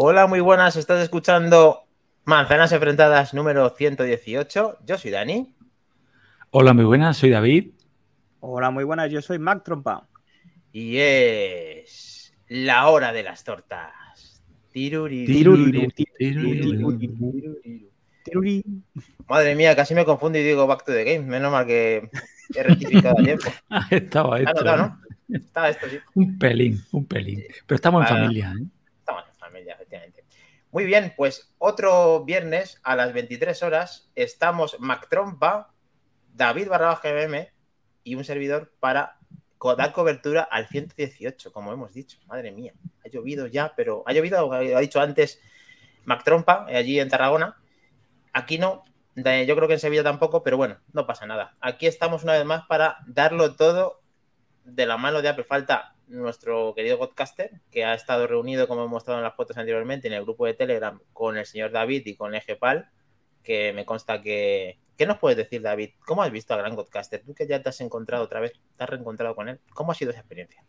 Hola, muy buenas. Estás escuchando Manzanas Enfrentadas número 118. Yo soy Dani. Hola, muy buenas. Soy David. Hola, muy buenas. Yo soy Mac Trompa. Y es la hora de las tortas. Madre mía, casi me confundo y digo Back to the Game. Menos mal que he rectificado a tiempo. Estaba esto. Estaba esto, sí. Un pelín, un pelín. Pero estamos en Ah. familia, ¿eh? Estamos en familia, efectivamente. Muy bien, pues otro viernes a las 23 horas estamos Mac Trompa, David Barrabás GBM y un servidor para dar cobertura al 118, como hemos dicho. Madre mía, ha llovido ya, pero ha llovido, ha dicho antes Mac Trompa, eh, allí en Tarragona. Aquí no, yo creo que en Sevilla tampoco, pero bueno, no pasa nada. Aquí estamos una vez más para darlo todo de la mano de Apple. Falta nuestro querido podcaster, que ha estado reunido, como he mostrado en las fotos anteriormente, en el grupo de Telegram con el señor David y con Egepal, que me consta que... ¿Qué nos puedes decir, David? ¿Cómo has visto a Gran Podcaster? Tú que ya te has encontrado otra vez, te has reencontrado con él. ¿Cómo ha sido esa experiencia?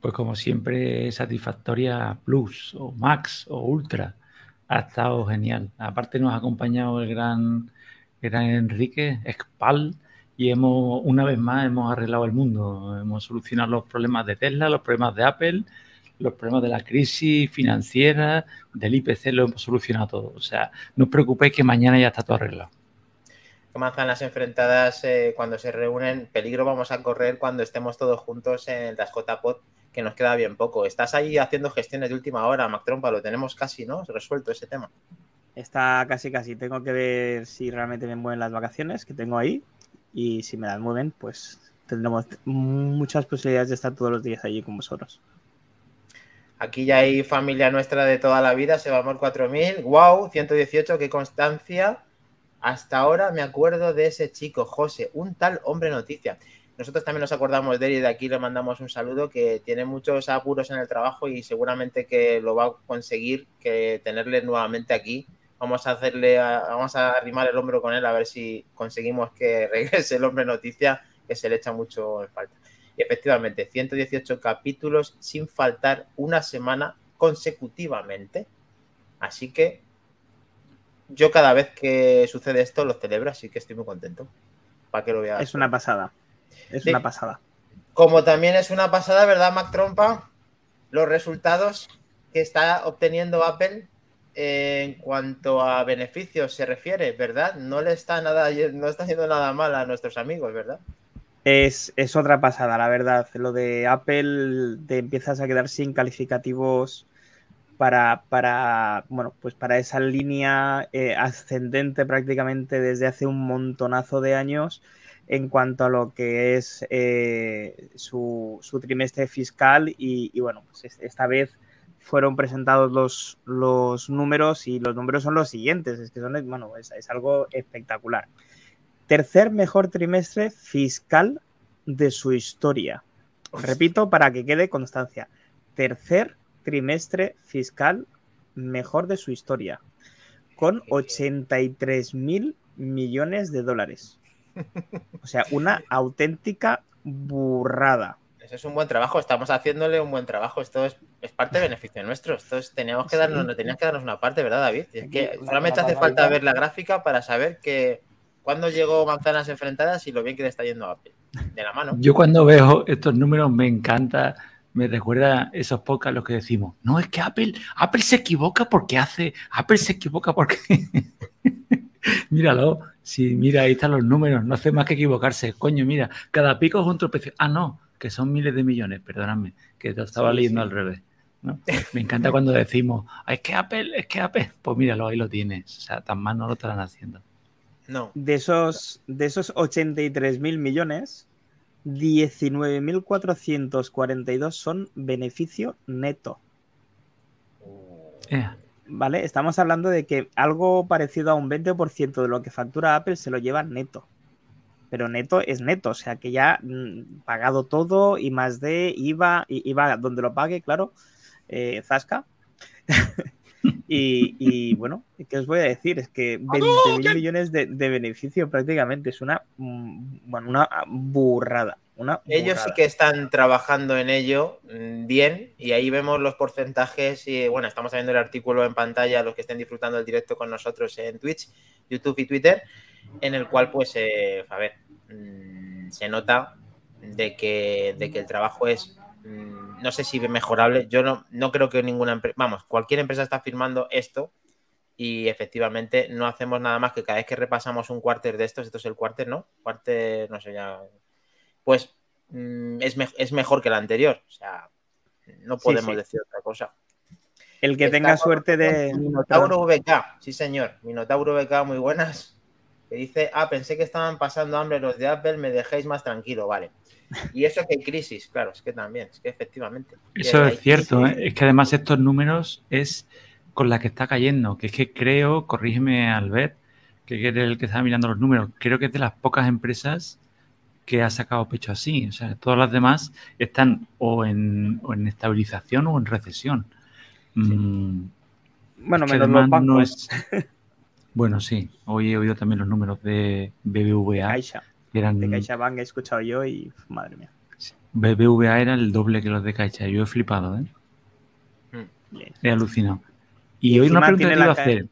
Pues como siempre, satisfactoria Plus o Max o Ultra. Ha estado genial. Aparte nos ha acompañado el gran, gran Enrique Expal y hemos, una vez más, hemos arreglado el mundo. Hemos solucionado los problemas de Tesla, los problemas de Apple, los problemas de la crisis financiera, del IPC, lo hemos solucionado todo. O sea, no os preocupéis que mañana ya está todo arreglado. ¿Qué manzanas enfrentadas eh, cuando se reúnen? Peligro vamos a correr cuando estemos todos juntos en el DashJPod, que nos queda bien poco. Estás ahí haciendo gestiones de última hora, Mac Trompa, lo tenemos casi, ¿no? Resuelto ese tema. Está casi casi. Tengo que ver si realmente me mueven las vacaciones que tengo ahí. Y si me las mueven, pues tendremos muchas posibilidades de estar todos los días allí con vosotros. Aquí ya hay familia nuestra de toda la vida, Sebamor 4000. ¡Wow! 118, qué constancia. Hasta ahora me acuerdo de ese chico, José, un tal hombre noticia. Nosotros también nos acordamos de él y de aquí le mandamos un saludo que tiene muchos apuros en el trabajo y seguramente que lo va a conseguir que tenerle nuevamente aquí. Vamos a hacerle, a- vamos a arrimar el hombro con él a ver si conseguimos que regrese el hombre noticia, que se le echa mucho en falta. Y efectivamente, 118 capítulos sin faltar una semana consecutivamente. Así que yo cada vez que sucede esto lo celebro, así que estoy muy contento. Para que lo veas. Es una pasada. Es Sí. una pasada. Como también es una pasada, ¿verdad, Mac Trompa? Los resultados que está obteniendo Apple en cuanto a beneficios se refiere, ¿verdad? No le está nada, no está haciendo nada mal a nuestros amigos, ¿verdad? Es, es otra pasada, la verdad. Lo de Apple te empiezas a quedar sin calificativos para, para, bueno, pues para esa línea eh, ascendente prácticamente desde hace un montonazo de años en cuanto a lo que es eh, su, su trimestre fiscal y, bueno, pues es- esta vez fueron presentados los, los números y los números son los siguientes, es que son, bueno, es, es algo espectacular. Tercer mejor trimestre fiscal de su historia. Repito para que quede constancia. Tercer trimestre fiscal mejor de su historia. Con 83 mil millones de dólares. O sea, una auténtica burrada. Eso es un buen trabajo, estamos haciéndole un buen trabajo. Esto es, es parte de beneficio nuestro. Esto es, teníamos que darnos, Sí. tenías que darnos una parte, ¿verdad, David? Es que solamente la hace falta ver la gráfica para saber que cuándo llegó Manzanas Enfrentadas y lo bien que le está yendo a Apple. De la mano. Yo cuando veo estos números me encanta, me recuerda esos podcasts los que decimos, no, es que Apple, Apple se equivoca porque hace, Apple se equivoca porque... Míralo, si mira, ahí están los números, no hace más que equivocarse. Coño, mira, cada pico es un tropecio. Ah, no, que son miles de millones, perdóname, que te estaba Sí, leyendo sí. al revés. ¿no? Me encanta cuando decimos, "Ah, es que Apple, es que Apple, pues míralo, ahí lo tienes. O sea, tan mal no lo estarán haciendo. No. De esos, de esos 83 mil millones, 19.442 son beneficio neto. Eh, ¿Vale? Estamos hablando de que algo parecido a un 20% de lo que factura Apple se lo lleva neto. Pero neto es neto, o sea que ya mm, pagado todo y más de IVA, IVA donde lo pague, claro, eh, Zasca. y, y, bueno, ¿qué os voy a decir? Es que 20 mil millones de, de beneficio prácticamente es una, mm, bueno, una burrada, una Ellos sí que están trabajando en ello mm, bien y ahí vemos los porcentajes y bueno, estamos viendo el artículo en pantalla, los que estén disfrutando del directo con nosotros en Twitch, YouTube y Twitter, en el cual pues, eh, a ver, mm, se nota de que, de que el trabajo es, mm, no sé si mejorable, yo no, no creo que ninguna empresa, vamos, cualquier empresa está firmando esto y efectivamente no hacemos nada más que cada vez que repasamos un cuarter de estos, esto es el cuarter, ¿no? Cuarter, no sé ya, pues mm, es, me- es mejor que el anterior, o sea, no podemos sí. decir otra cosa. El que Está tenga suerte de. Minotauro VK, sí señor, Minotauro VK, muy buenas. Que dice, ah, pensé que estaban pasando hambre los de Apple, me dejéis más tranquilo, vale. Y eso que hay crisis, claro, es que también, es que efectivamente. Eso es cierto. ¿eh? es que además estos números es con la que está cayendo, que es que creo, corrígeme Albert, que eres el que está mirando los números, creo que es de las pocas empresas que ha sacado pecho así, o sea, todas las demás están o en, o en estabilización o en recesión. Mm, Bueno, es que menos los no es- Bueno, sí, hoy he oído también los números de BBVA, Caixa. que eran De CaixaBank he escuchado yo y madre mía. BBVA era el doble que los de Caixa. Yo he flipado, ¿eh? Bien. He alucinado. Y, Y hoy una pregunta que te iba a hacer.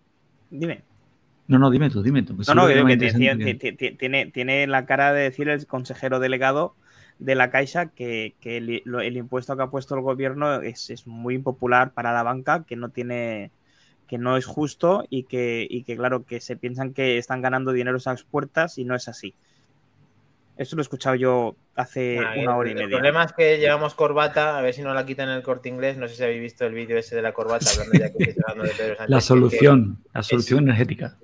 Dime. No, no, dime tú, dime tú. No, no, creo que tiene, que- tiene- la cara de decir el consejero delegado de la Caixa que, que el, lo- el impuesto que ha puesto el gobierno es, es muy impopular para la banca, que no tiene que no es justo y que, y que claro, que se piensan que están ganando dinero a las puertas y no es así. Eso lo he escuchado yo hace Ah, una el- hora y El media. problema es que llevamos corbata, a ver si no la quitan en el corte inglés. No sé si habéis visto el vídeo ese de la corbata, hablando ya que estoy hablando de Pedro Sánchez. La que- solución, la solución energética.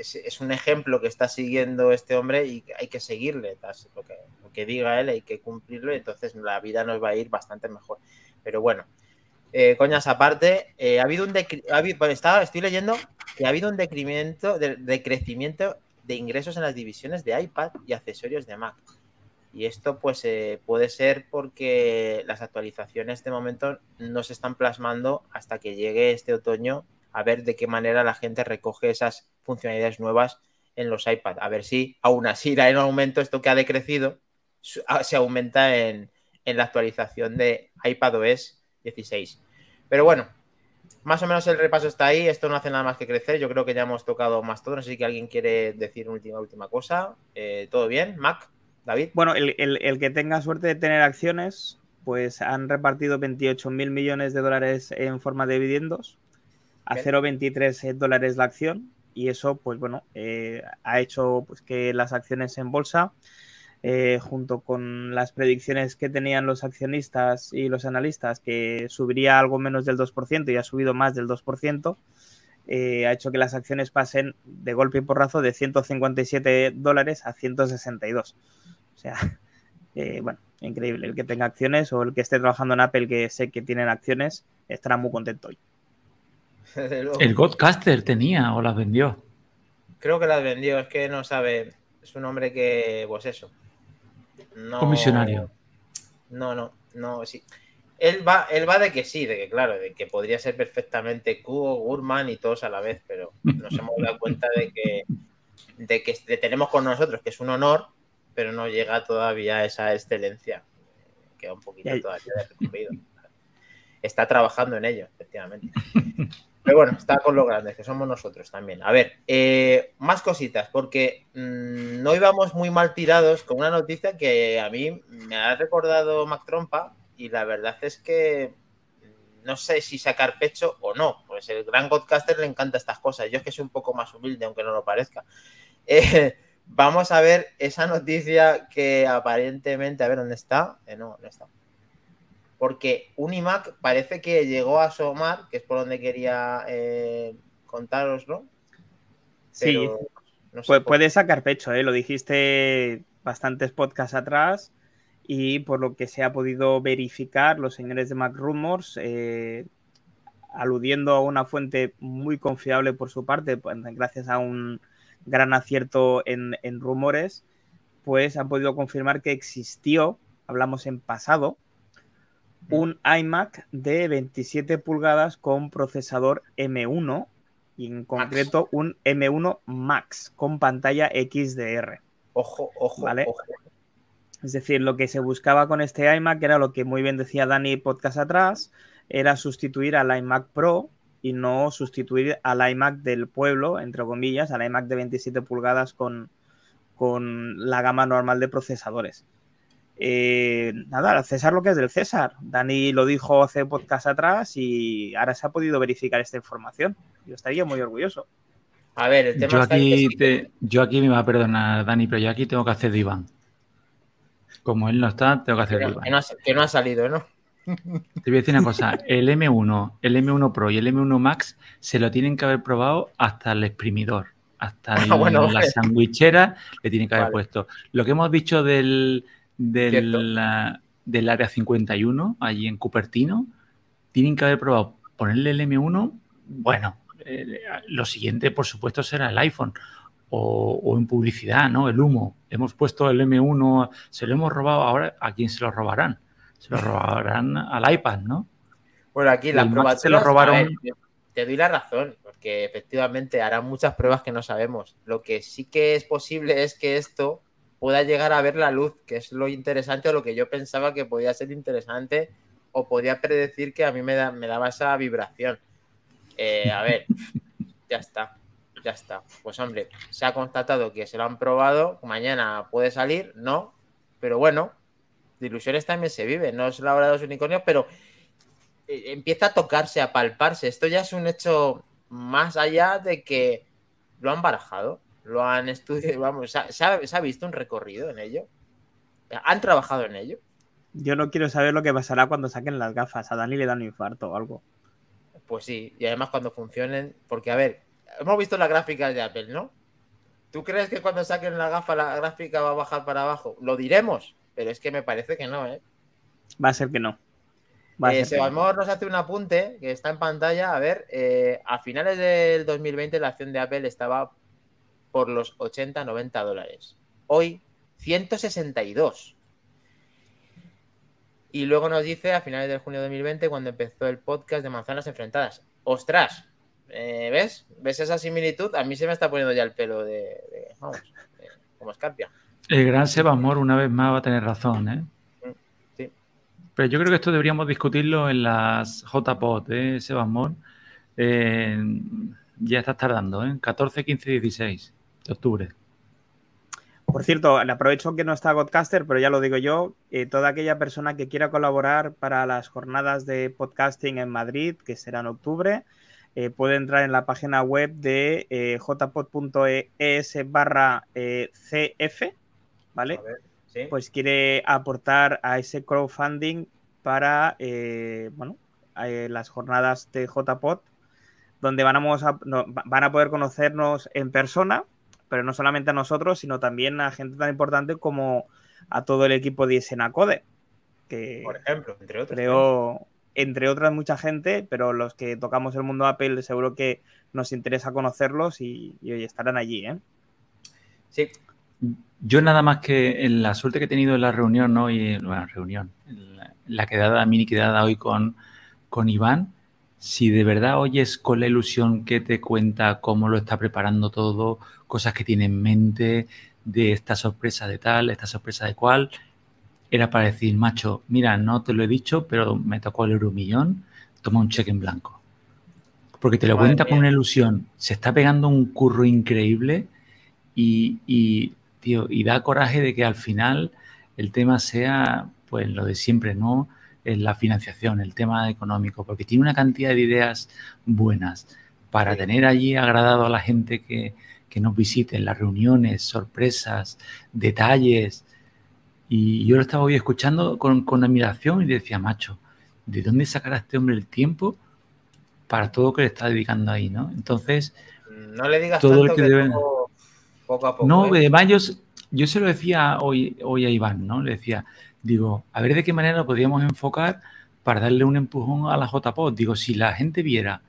Es, un ejemplo que está siguiendo este hombre y hay que seguirle. Lo que, lo que diga él hay que cumplirlo y entonces la vida nos va a ir bastante mejor. Pero bueno, eh, coñas aparte, eh, ha habido un ha habido- estaba- estoy leyendo que ha habido un decremento, de, decrecimiento de ingresos en las divisiones de iPad y accesorios de Mac. Y esto pues eh, puede ser porque las actualizaciones de momento no se están plasmando hasta que llegue este otoño a ver de qué manera la gente recoge esas funcionalidades nuevas en los iPad. A ver si aún así en aumento esto que ha decrecido, su- a- se aumenta en, en la actualización de iPadOS 16. Pero bueno, más o menos el repaso está ahí. Esto no hace nada más que crecer. Yo creo que ya hemos tocado más todo. No sé si alguien quiere decir última, última cosa. Eh, ¿Todo bien? Mac, David. Bueno, el, el- el que tenga suerte de tener acciones, pues han repartido 28 mil millones de dólares en forma de dividendos, a Ok. 0,23 dólares la acción, y eso, pues bueno, eh, ha hecho pues, que las acciones en bolsa, eh, junto con las predicciones que tenían los accionistas y los analistas, que subiría algo menos del 2% y ha subido más del 2%, eh, ha hecho que las acciones pasen de golpe y porrazo de 157 dólares a 162. O sea, bueno, increíble. El que tenga acciones o el que esté trabajando en Apple, que sé que tienen acciones, estará muy contento hoy. Desde luego. El Godcaster tenía o las vendió. Creo que las vendió. Es que no sabe. Es un hombre que, pues eso. No, Comisionario. No, no, no, sí. Él va, él va de que sí, de que claro, de que podría ser perfectamente Kuo, Gurman y todos a la vez, pero nos hemos dado cuenta de que, de que le tenemos con nosotros, que es un honor, pero no llega todavía a esa excelencia. Queda un poquito todavía de recorrido. Está trabajando en ello, efectivamente. Pero bueno, está con los grandes, que somos nosotros también. A ver, eh, más cositas, porque mm, no íbamos muy mal tirados con una noticia que a mí me ha recordado Mac Trompa y la verdad es que mm, no sé si sacar pecho o no, pues el gran podcaster le encanta estas cosas. Yo es que soy un poco más humilde, aunque no lo parezca. Eh, vamos a ver esa noticia que aparentemente, a ver dónde está. Eh, no, no está porque un iMac parece que llegó a asomar, que es por donde quería eh, contaros, ¿no? Sí, no sé puede sacar pecho, ¿eh? lo dijiste bastantes podcasts atrás y por lo que se ha podido verificar, los señores de Mac Rumors, eh, aludiendo a una fuente muy confiable por su parte, pues, gracias a un gran acierto en, en rumores, pues han podido confirmar que existió, hablamos en pasado, un iMac de 27 pulgadas con procesador M1 y en concreto un M1 Max con pantalla XDR. Ojo, ojo, Vale. ojo. Es decir, lo que se buscaba con este iMac era lo que muy bien decía Dani podcast atrás, era sustituir al iMac Pro y no sustituir al iMac del pueblo, entre comillas, al iMac de 27 pulgadas con, con la gama normal de procesadores. Eh, nada, César lo que es del César. Dani lo dijo hace podcast atrás y ahora se ha podido verificar esta información. Yo estaría muy orgulloso. A ver, el tema Yo está en que aquí, te- yo aquí me va a perdonar, Dani, pero yo aquí tengo que hacer de Iván. Como él no está, tengo que hacer que de no, Iván. que no ha, que no ha salido, ¿no? Te voy a decir una cosa, el M1, el M1 Pro y el M1 Max se lo tienen que haber probado hasta el exprimidor, hasta el- Ah, bueno, la sandwichera le tienen que haber Vale. puesto. Lo que hemos dicho del, Del, ah, del área 51, allí en Cupertino, tienen que haber probado ponerle el M1, bueno, eh, lo siguiente por supuesto será el iPhone. O, o en publicidad, ¿no? El humo. Hemos puesto el M1, se lo hemos robado ahora, ¿a quién se lo robarán? Se lo robarán al iPad, ¿no? Bueno, aquí las pruebas se lo robaron. ver, te doy la razón, porque efectivamente harán muchas pruebas que no sabemos. Lo que sí que es posible es que esto pueda llegar a ver la luz, que es lo interesante o lo que yo pensaba que podía ser interesante o podía predecir que a mí me, da- me daba esa vibración. Eh, a ver, ya está, ya está. Pues hombre, se ha constatado que se lo han probado, mañana puede salir, no, pero bueno, de ilusiones también se vive, no es la hora de los unicornios, pero eh, empieza a tocarse, a palparse. Esto ya es un hecho más allá de que lo han barajado, lo han estudiado, vamos, se ha, se visto un recorrido en ello. Han trabajado en ello. Yo no quiero saber lo que pasará cuando saquen las gafas. A Dani le dan un infarto o algo. Pues sí, y además cuando funcionen, porque a ver, hemos visto las gráficas de Apple, ¿no? ¿Tú crees que cuando saquen la gafa la gráfica va a bajar para abajo? Lo diremos, pero es que me parece que no, ¿eh? Va a ser que no. Va a Eh, ser que no. Sebasmor nos hace un apunte que está en pantalla. A ver, eh, a finales del 2020 la acción de Apple estaba por los 80-90 dólares. Hoy, 162. Y luego nos dice a finales de junio de 2020 cuando empezó el podcast de Manzanas Enfrentadas. ¡Ostras! Eh, ¿Ves? ¿Ves esa similitud? A mí se me está poniendo ya el pelo de... de- vamos, de- como escarpia. El gran Sebamor una vez más va a tener razón, ¿eh? Sí. Pero yo creo que esto deberíamos discutirlo en las JPOT, ¿eh, Sebamor? Eh, ya estás tardando, ¿eh? 14, 15 y 16 de octubre. Por cierto, le aprovecho que no está Godcaster, pero ya lo digo yo, eh, toda aquella persona que quiera colaborar para las jornadas de podcasting en Madrid, que será en octubre, eh, puede entrar en la página web de eh, jpod.es barra eh, cf, ¿vale? A ver, ¿sí? Pues quiere aportar a ese crowdfunding para, eh, bueno, eh, las jornadas de JPod, donde van a, no, van a poder conocernos en persona, pero no solamente a nosotros, sino también a gente tan importante como a todo el equipo de Isenacode, que Por ejemplo, entre otros. creo, entre otras mucha gente, pero los que tocamos el mundo Apple seguro que nos interesa conocerlos y, y hoy estarán allí, ¿eh? Sí, Yo nada más que en la suerte que he tenido en la reunión hoy, bueno, reunión, en la, en la quedada, mini quedada hoy con, con Iván, si de verdad oyes con la ilusión que te cuenta cómo lo está preparando todo, cosas que tiene en mente, de esta sorpresa de tal, esta sorpresa de cual, era para decir, macho, mira, no te lo he dicho, pero me tocó el euromillón, toma un cheque en blanco. Porque te lo Madre cuenta con una ilusión, se está pegando un curro increíble y, y, tío, y da coraje de que al final el tema sea, pues, lo de siempre, ¿no? La financiación, el tema económico, porque tiene una cantidad de ideas buenas para Sí. tener allí agradado a la gente que, que nos visite las reuniones, sorpresas, detalles. Y yo lo estaba hoy escuchando con, con admiración y decía, macho, ¿de dónde sacará este hombre el tiempo para todo lo que le está dedicando ahí, ¿no? Entonces, no le digas Todo el tanto que que debe- luego, poco a poco. no, ¿eh? además yo, yo se lo decía hoy, hoy a Iván, ¿no? Le decía, digo, a ver de qué manera lo podríamos enfocar para darle un empujón a la JPOD. Digo, si la gente viera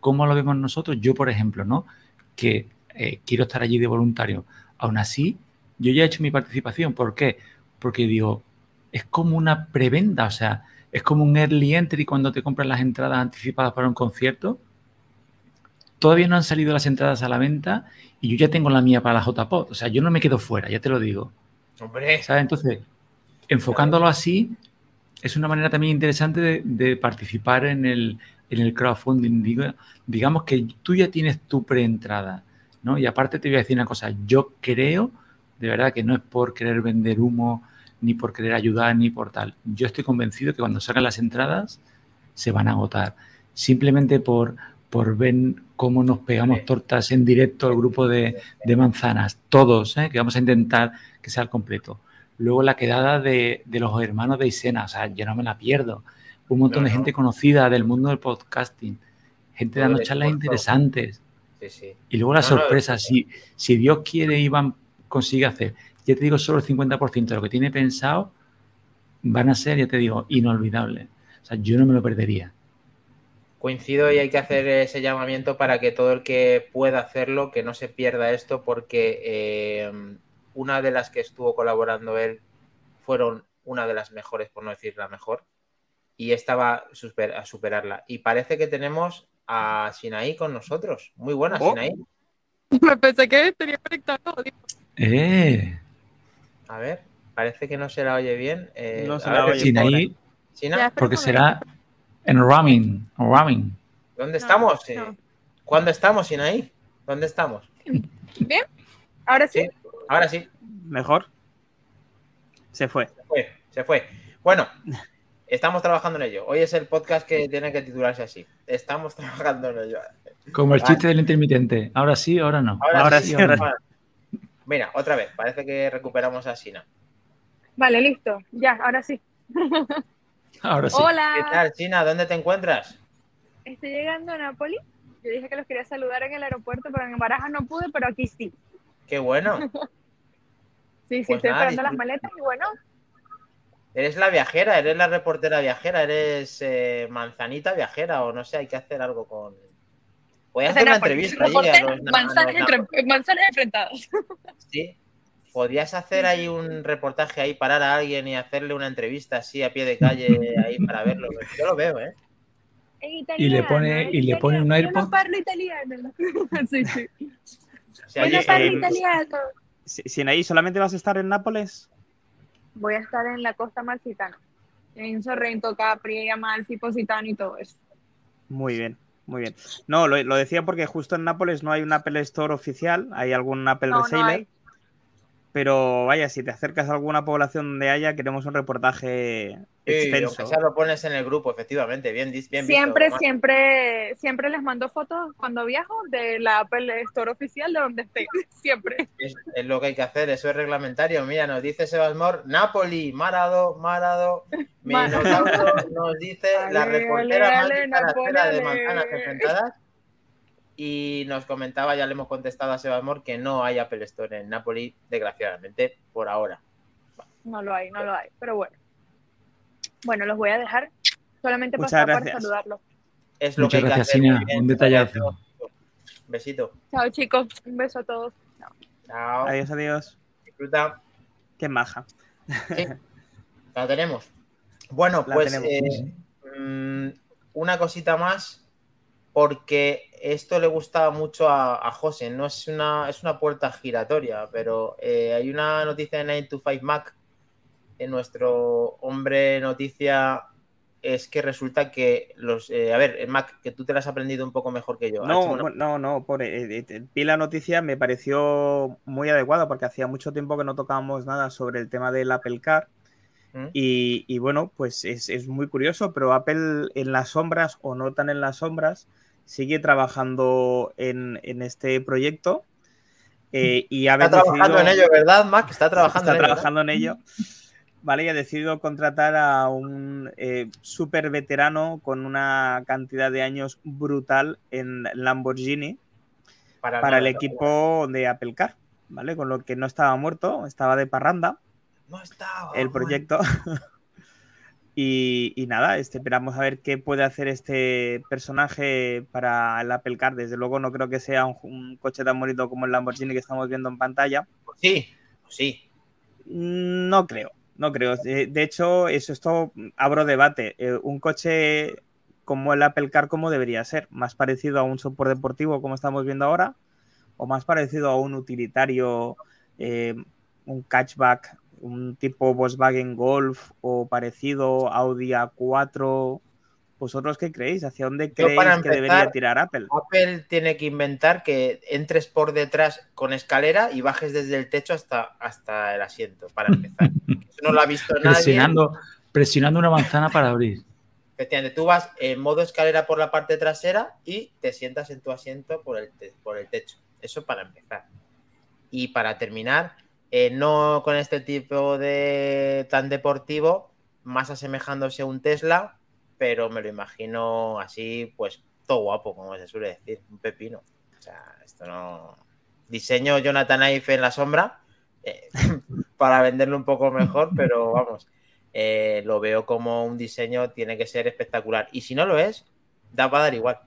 cómo lo vemos nosotros, yo, por ejemplo, ¿no? Que eh, quiero estar allí de voluntario. Aún así, yo ya he hecho mi participación. ¿Por qué? Porque digo, es como una preventa, o sea, es como un early entry cuando te compras las entradas anticipadas para un concierto. Todavía no han salido las entradas a la venta y yo ya tengo la mía para la JPOD. O sea, yo no me quedo fuera, ya te lo digo. Hombre, ¿Sabes? Entonces, enfocándolo así, es una manera también interesante de, participar en el, en el crowdfunding. Digamos que tú ya tienes tu preentrada, ¿no? Y aparte te voy a decir una cosa, yo creo, de verdad, que no es por querer vender humo, ni por querer ayudar, ni por tal. Yo estoy convencido que cuando salgan las entradas se van a agotar. Simplemente por, por ver cómo nos pegamos tortas en directo al grupo de, de manzanas, todos, ¿eh? que vamos a intentar que sea el completo. Luego la quedada de, de, los hermanos de Isena, o sea, yo no me la pierdo. Un montón no, de gente no. conocida del mundo del podcasting, gente dando charlas interesantes. Sí, sí. Y luego la sorpresa, si, si Dios quiere, Iván consigue hacer, ya te digo, solo el 50% de lo que tiene pensado van a ser, ya te digo, inolvidables. O sea, yo no me lo perdería. Coincido y hay que hacer ese llamamiento para que todo el que pueda hacerlo, que no se pierda esto, porque eh, una de las que estuvo colaborando él fueron una de las mejores, por no decir la mejor, y estaba super, a superarla. Y parece que tenemos a Sinaí con nosotros. Muy buena, oh. Sinaí. Me pensé que tenía conectado. Eh. A ver, parece que no se la oye bien. Eh, no se la oye Sinaí, ¿Sina? porque será en Ramming. Ramming. ¿Dónde estamos? No, no. ¿Cuándo estamos, Sinaí? ¿Dónde estamos? Bien. ¿Ahora sí? sí? Ahora sí. Mejor. Se fue. Se fue. Se fue. Bueno, estamos trabajando en ello. Hoy es el podcast que tiene que titularse así. Estamos trabajando en ello. Como el chiste del intermitente. Ahora sí, ahora no. Ahora, Ahora sí, sí, ahora ahora no. Mira, otra vez. Parece que recuperamos a Sina. Vale, listo. Ya, ahora sí. Ahora sí. Hola. ¿Qué tal, Sina? ¿Dónde te encuentras? Estoy llegando a Nápoles. Yo dije que los quería saludar en el aeropuerto, pero en Barajas no pude, pero aquí sí. Qué bueno. Sí, sí, Pues estoy nada, esperando las maletas y bueno, Eres la viajera, eres la reportera viajera, eres eh, manzanita viajera o no sé, hay que hacer algo con... Podrías hacer una entrevista a a manzanas, enfrentadas. Sí. Podrías hacer ahí un reportaje ahí, parar a alguien y hacerle una entrevista así a pie de calle ahí para verlo. Yo lo veo, ¿eh? En Y le pone- italiano, y le pone un italiano. Yo no AirPod. parlo italiano. sí, sí. Oye, parlo eh, italiano. Si- Sinaí, ¿solamente vas a estar en Nápoles? Voy a estar en la costa malfitana. En Sorrento, Capri, Amalfi, Positano y todo eso. Muy bien, muy bien. No, lo, lo decía porque justo en Nápoles no hay un Apple Store oficial, hay algún Apple No, no Reseller. hay. Pero vaya, si te acercas a alguna población donde haya, queremos un reportaje sí, extenso. sea lo pones en el grupo, efectivamente. Bien, dis- bien siempre, visto, siempre, siempre les mando fotos cuando viajo de la Apple Store oficial de donde esté. Siempre. Es, es lo que hay que hacer, eso es reglamentario. Mira, nos dice Sebasmor, Napoli, Marado, Marado, Minotauro, nos dice la reportera de manzanas enfrentadas. Y nos comentaba, ya le hemos contestado a Sebasmor, que no hay Apple Store en Napoli, desgraciadamente, por ahora. No lo hay, no lo hay. Pero bueno. Bueno, los voy a dejar. Solamente Muchas pasar para saludarlos. Es lo Muchas que hay que gracias, hacer. Sina. Un detallazo. Besito. Chao, chicos. Un beso a todos. Chao. Adiós, adiós. Disfruta. Qué maja. Sí, la tenemos. Bueno, La pues tenemos. eh, mm, una cosita más, porque esto le gustaba mucho a, a José, no es una, es una puerta giratoria, pero eh, hay una noticia de 9 to 5 Mac, en nuestro hombre noticia es que resulta que los, eh, a ver, Mac, que tú te la has aprendido un poco mejor que yo. No, una- no, no, por, eh, eh, vi la noticia, me pareció muy adecuada porque hacía mucho tiempo que no tocábamos nada sobre el tema del Apple Car. ¿Mm? Y, y bueno, pues es, es muy curioso, pero Apple en las sombras o no tan en las sombras sigue trabajando en, en este proyecto eh, y ha Está trabajando en ello, ¿verdad, Mac? Está trabajando está en ello. trabajando en ello. Vale, y ha decidido contratar a un eh, súper veterano con una cantidad de años brutal en Lamborghini para el equipo de Apple Car, ¿vale? Con lo que no estaba muerto, estaba de parranda No estaba. el proyecto. y, y nada, este, esperamos a ver qué puede hacer este personaje para el Apple Car. Desde luego no creo que sea un, un coche tan bonito como el Lamborghini que estamos viendo en pantalla. Pues sí, pues sí. No creo, no creo. De, de hecho, eso esto abro debate. Eh, un coche como el Apple Car, ¿cómo debería ser? ¿Más parecido a un software deportivo como estamos viendo ahora? ¿O más parecido a un utilitario, eh, un catchback un tipo Volkswagen Golf o parecido, Audi A4. ¿Vosotros qué creéis? ¿Hacia dónde creéis que debería tirar Apple? Apple tiene que inventar que entres por detrás con escalera y bajes desde el techo hasta, hasta el asiento, para empezar. Eso no lo ha visto nadie. Presionando, presionando una manzana para abrir. Efectivamente, tú vas en modo escalera por la parte trasera y te sientas en tu asiento por el, te- por el techo. Eso para empezar. Y para terminar, eh, no con este tipo de tan deportivo, más asemejándose a un Tesla, pero me lo imagino así, pues todo guapo, como se suele decir, un pepino. O sea, esto no. Diseño Jonathan Ive en la sombra eh, para venderlo un poco mejor, pero vamos, eh, lo veo como un diseño, tiene que ser espectacular. Y si no lo es, da para dar igual.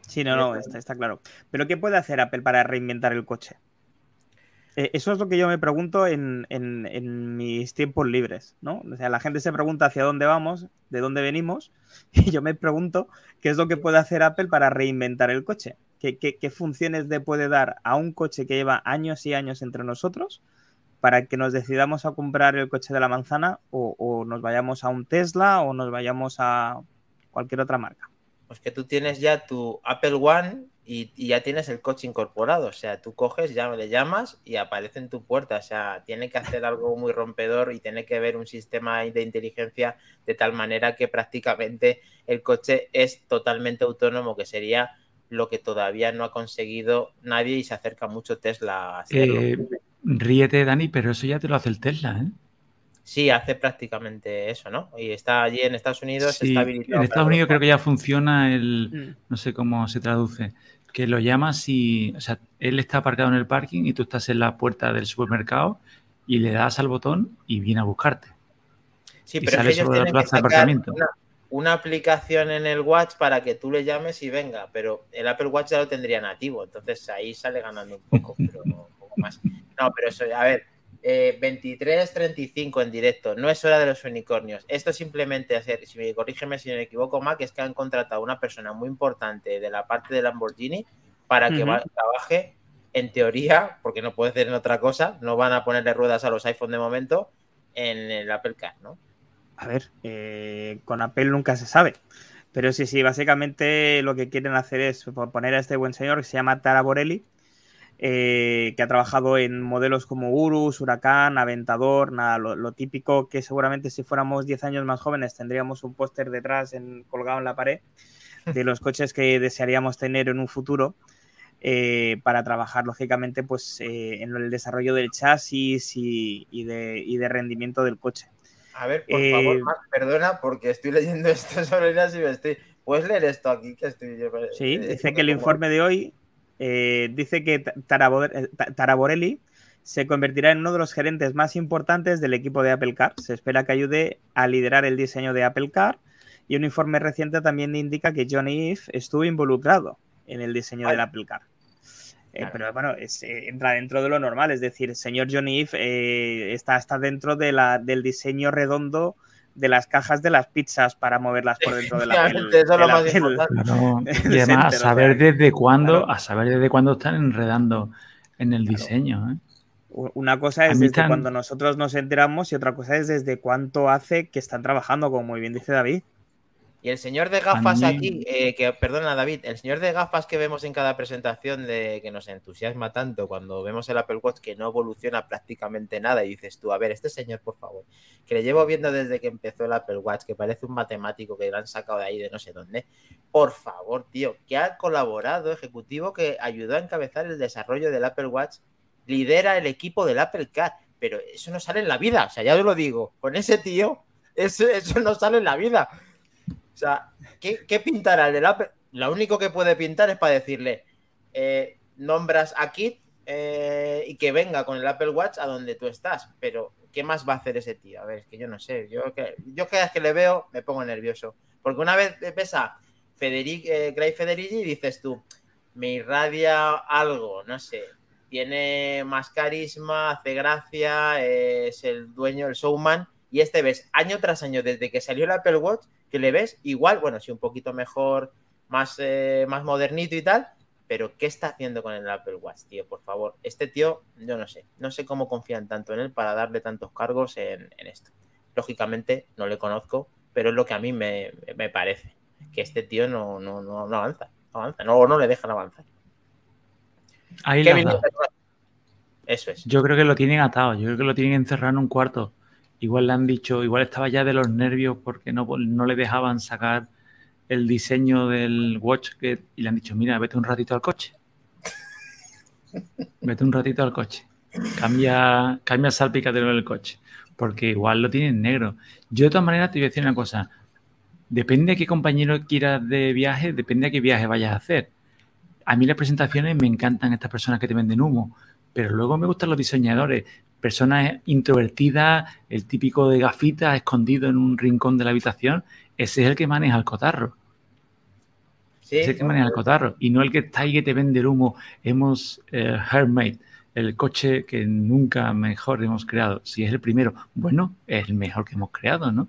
Sí, no, no, está, está claro. Pero ¿qué puede hacer Apple para reinventar el coche? Eh, eso es lo que yo me pregunto en, en- mis tiempos libres, ¿no? O sea, la gente se pregunta hacia dónde vamos, de dónde venimos, y yo me pregunto qué es lo que puede hacer Apple para reinventar el coche. ¿Qué, qué- qué funciones le puede dar a un coche que lleva años y años entre nosotros para que nos decidamos a comprar el coche de la manzana o, o nos vayamos a un Tesla o nos vayamos a cualquier otra marca? Pues que tú tienes ya tu Apple One y, y ya tienes el coche incorporado. O sea, tú coges, ya le llamas y aparece en tu puerta. O sea, tiene que hacer algo muy rompedor y tiene que ver un sistema de inteligencia de tal manera que prácticamente el coche es totalmente autónomo, que sería lo que todavía no ha conseguido nadie y se acerca mucho Tesla a hacerlo. Eh, ríete, Dani, pero eso ya te lo hace el Tesla, ¿eh? Sí, hace prácticamente eso, ¿no? Y está allí en Estados Unidos, Sí, está en. Estados Unidos creo que ya funciona el, Mm. no sé cómo se traduce, que lo llamas y, o sea, él está aparcado en el parking y tú estás en la puerta del supermercado y le das al botón y viene a buscarte. Sí, y pero es que sobre la plaza de aparcamiento. una, una aplicación en el Watch para que tú le llames y venga, pero el Apple Watch ya lo tendría nativo, entonces ahí sale ganando un poco, pero un poco más. No, pero eso, a ver, eh, 23.35 en directo, no es hora de los unicornios. Esto simplemente hacer, si me corrígeme si me equivoco, Mac, es que han contratado a una persona muy importante de la parte de Lamborghini para que va- trabaje, en teoría, porque no puede ser en otra cosa, no van a ponerle ruedas a los iPhone de momento, en el Apple Car, ¿no? A ver, eh, con Apple nunca se sabe. Pero sí, sí, básicamente lo que quieren hacer es poner a este buen señor que se llama Tara Borelli, eh, que ha trabajado en modelos como Urus, Huracán, Aventador, nada, lo, lo típico que seguramente si fuéramos 10 años más jóvenes tendríamos un póster detrás en- colgado en la pared de los coches que desearíamos tener en un futuro. eh, para trabajar, lógicamente, pues eh, en el desarrollo del chasis y, y de, y de rendimiento del coche. A ver, por Eh, favor, Marc, perdona, porque estoy leyendo esto sobre las y me estoy. ¿Puedes leer esto aquí? Que estoy yo- Sí, dice que el informe de hoy eh, dice que eh, Ta- Taraborelli se convertirá en uno de los gerentes más importantes del equipo de Apple Car. Se espera que ayude a liderar el diseño de Apple Car y un informe reciente también indica que Johnny Ive estuvo involucrado en el diseño Vale. del Apple Car. Eh, Claro. Pero bueno, es, eh, entra dentro de lo normal, es decir, el señor Johnny Ive eh, está, está dentro de la, del diseño redondo de las cajas de las pizzas para moverlas por dentro de la Efectivamente, eso es lo del más importante. Claro, y además, a saber desde cuándo, claro. a saber desde cuándo están enredando en el Claro. diseño. ¿eh? Una cosa es desde tan- cuando nosotros nos enteramos y otra cosa es desde cuánto hace que están trabajando, como muy bien dice David. Y el señor de gafas aquí, eh, que perdona David, el señor de gafas que vemos en cada presentación de que nos entusiasma tanto cuando vemos el Apple Watch que no evoluciona prácticamente nada y dices tú, a ver, este señor, por favor, que le llevo viendo desde que empezó el Apple Watch, que parece un matemático que lo han sacado de ahí de no sé dónde, por favor, tío, que ha colaborado, ejecutivo que ayudó a encabezar el desarrollo del Apple Watch, lidera el equipo del Apple Car, pero eso no sale en la vida, o sea, ya os lo digo, con ese tío, eso, eso no sale en la vida. O sea, ¿qué, pintará el del Apple? Lo único que puede pintar es para decirle, eh, nombras a Kit eh, y que venga con el Apple Watch a donde tú estás. Pero, ¿qué más va a hacer ese tío? A ver, es que yo no sé. Yo, yo cada vez que le veo me pongo nervioso. Porque una vez ves a Federic, eh, Craig Federici y dices tú, me irradia algo, no sé. Tiene más carisma, hace gracia, es el dueño, el showman. Y este ves año tras año, desde que salió el Apple Watch, que le ves igual, bueno, sí, un poquito mejor, más, eh, más modernito y tal, pero ¿qué está haciendo con el Apple Watch, tío? Por favor, este tío, yo no sé, no sé cómo confían tanto en él para darle tantos cargos en, esto. Lógicamente, no le conozco, pero es lo que a mí me, parece, que este tío no, no, no, avanza, no avanza, no, no le dejan avanzar. Ahí Eso es. Yo creo que lo tienen atado, yo creo que lo tienen encerrado en un cuarto. Igual le han dicho, igual estaba ya de los nervios porque no, no le dejaban sacar el diseño del watch que, y le han dicho, mira, vete un ratito al coche. Vete un ratito al coche. Cambia, cambia salpicadero del coche. Porque igual lo tienen negro. Yo de todas maneras te voy a decir una cosa. Depende de qué compañero quieras de viaje, depende de qué viaje vayas a hacer. A mí las presentaciones me encantan estas personas que te venden humo, pero luego me gustan los diseñadores, personas introvertidas, el típico de gafitas escondido en un rincón de la habitación, ese es el que maneja el cotarro. ese es el que maneja el cotarro. Y no el que está ahí que te vende el humo. Hemos eh, Hermate, el coche que nunca mejor hemos creado. Si es el primero, bueno, es el mejor que hemos creado, ¿no?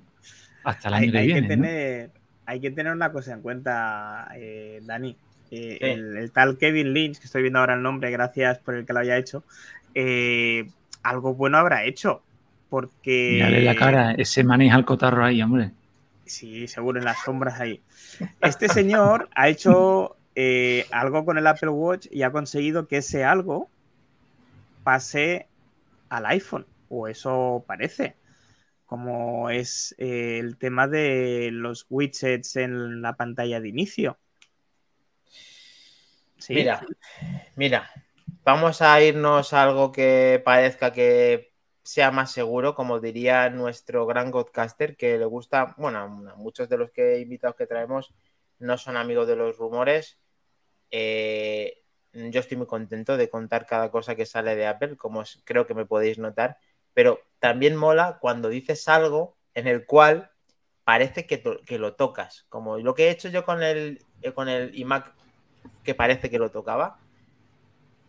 Hasta el año que viene. tener, Hay que tener una cosa en cuenta, eh, Dani. Eh, el, tal Kevin Lynch, que estoy viendo ahora el nombre, gracias por el que lo haya hecho, algo bueno habrá hecho. Porque. Dale la cara, ese maneja el cotarro ahí, hombre. Sí, seguro en las sombras ahí. Este señor ha hecho eh, algo con el Apple Watch y ha conseguido que ese algo pase al iPhone, o eso parece, como es eh, el tema de los widgets en la pantalla de inicio. Mira, mira, vamos a irnos a algo que parezca que sea más seguro, como diría nuestro gran Godcaster, que le gusta, bueno, muchos de los que invitados que traemos no son amigos de los rumores. Eh, yo estoy muy contento de contar cada cosa que sale de Apple, como creo que me podéis notar, pero también mola cuando dices algo en el cual parece que, que lo tocas, como lo que he hecho yo con el, eh, con el iMac que parece que lo tocaba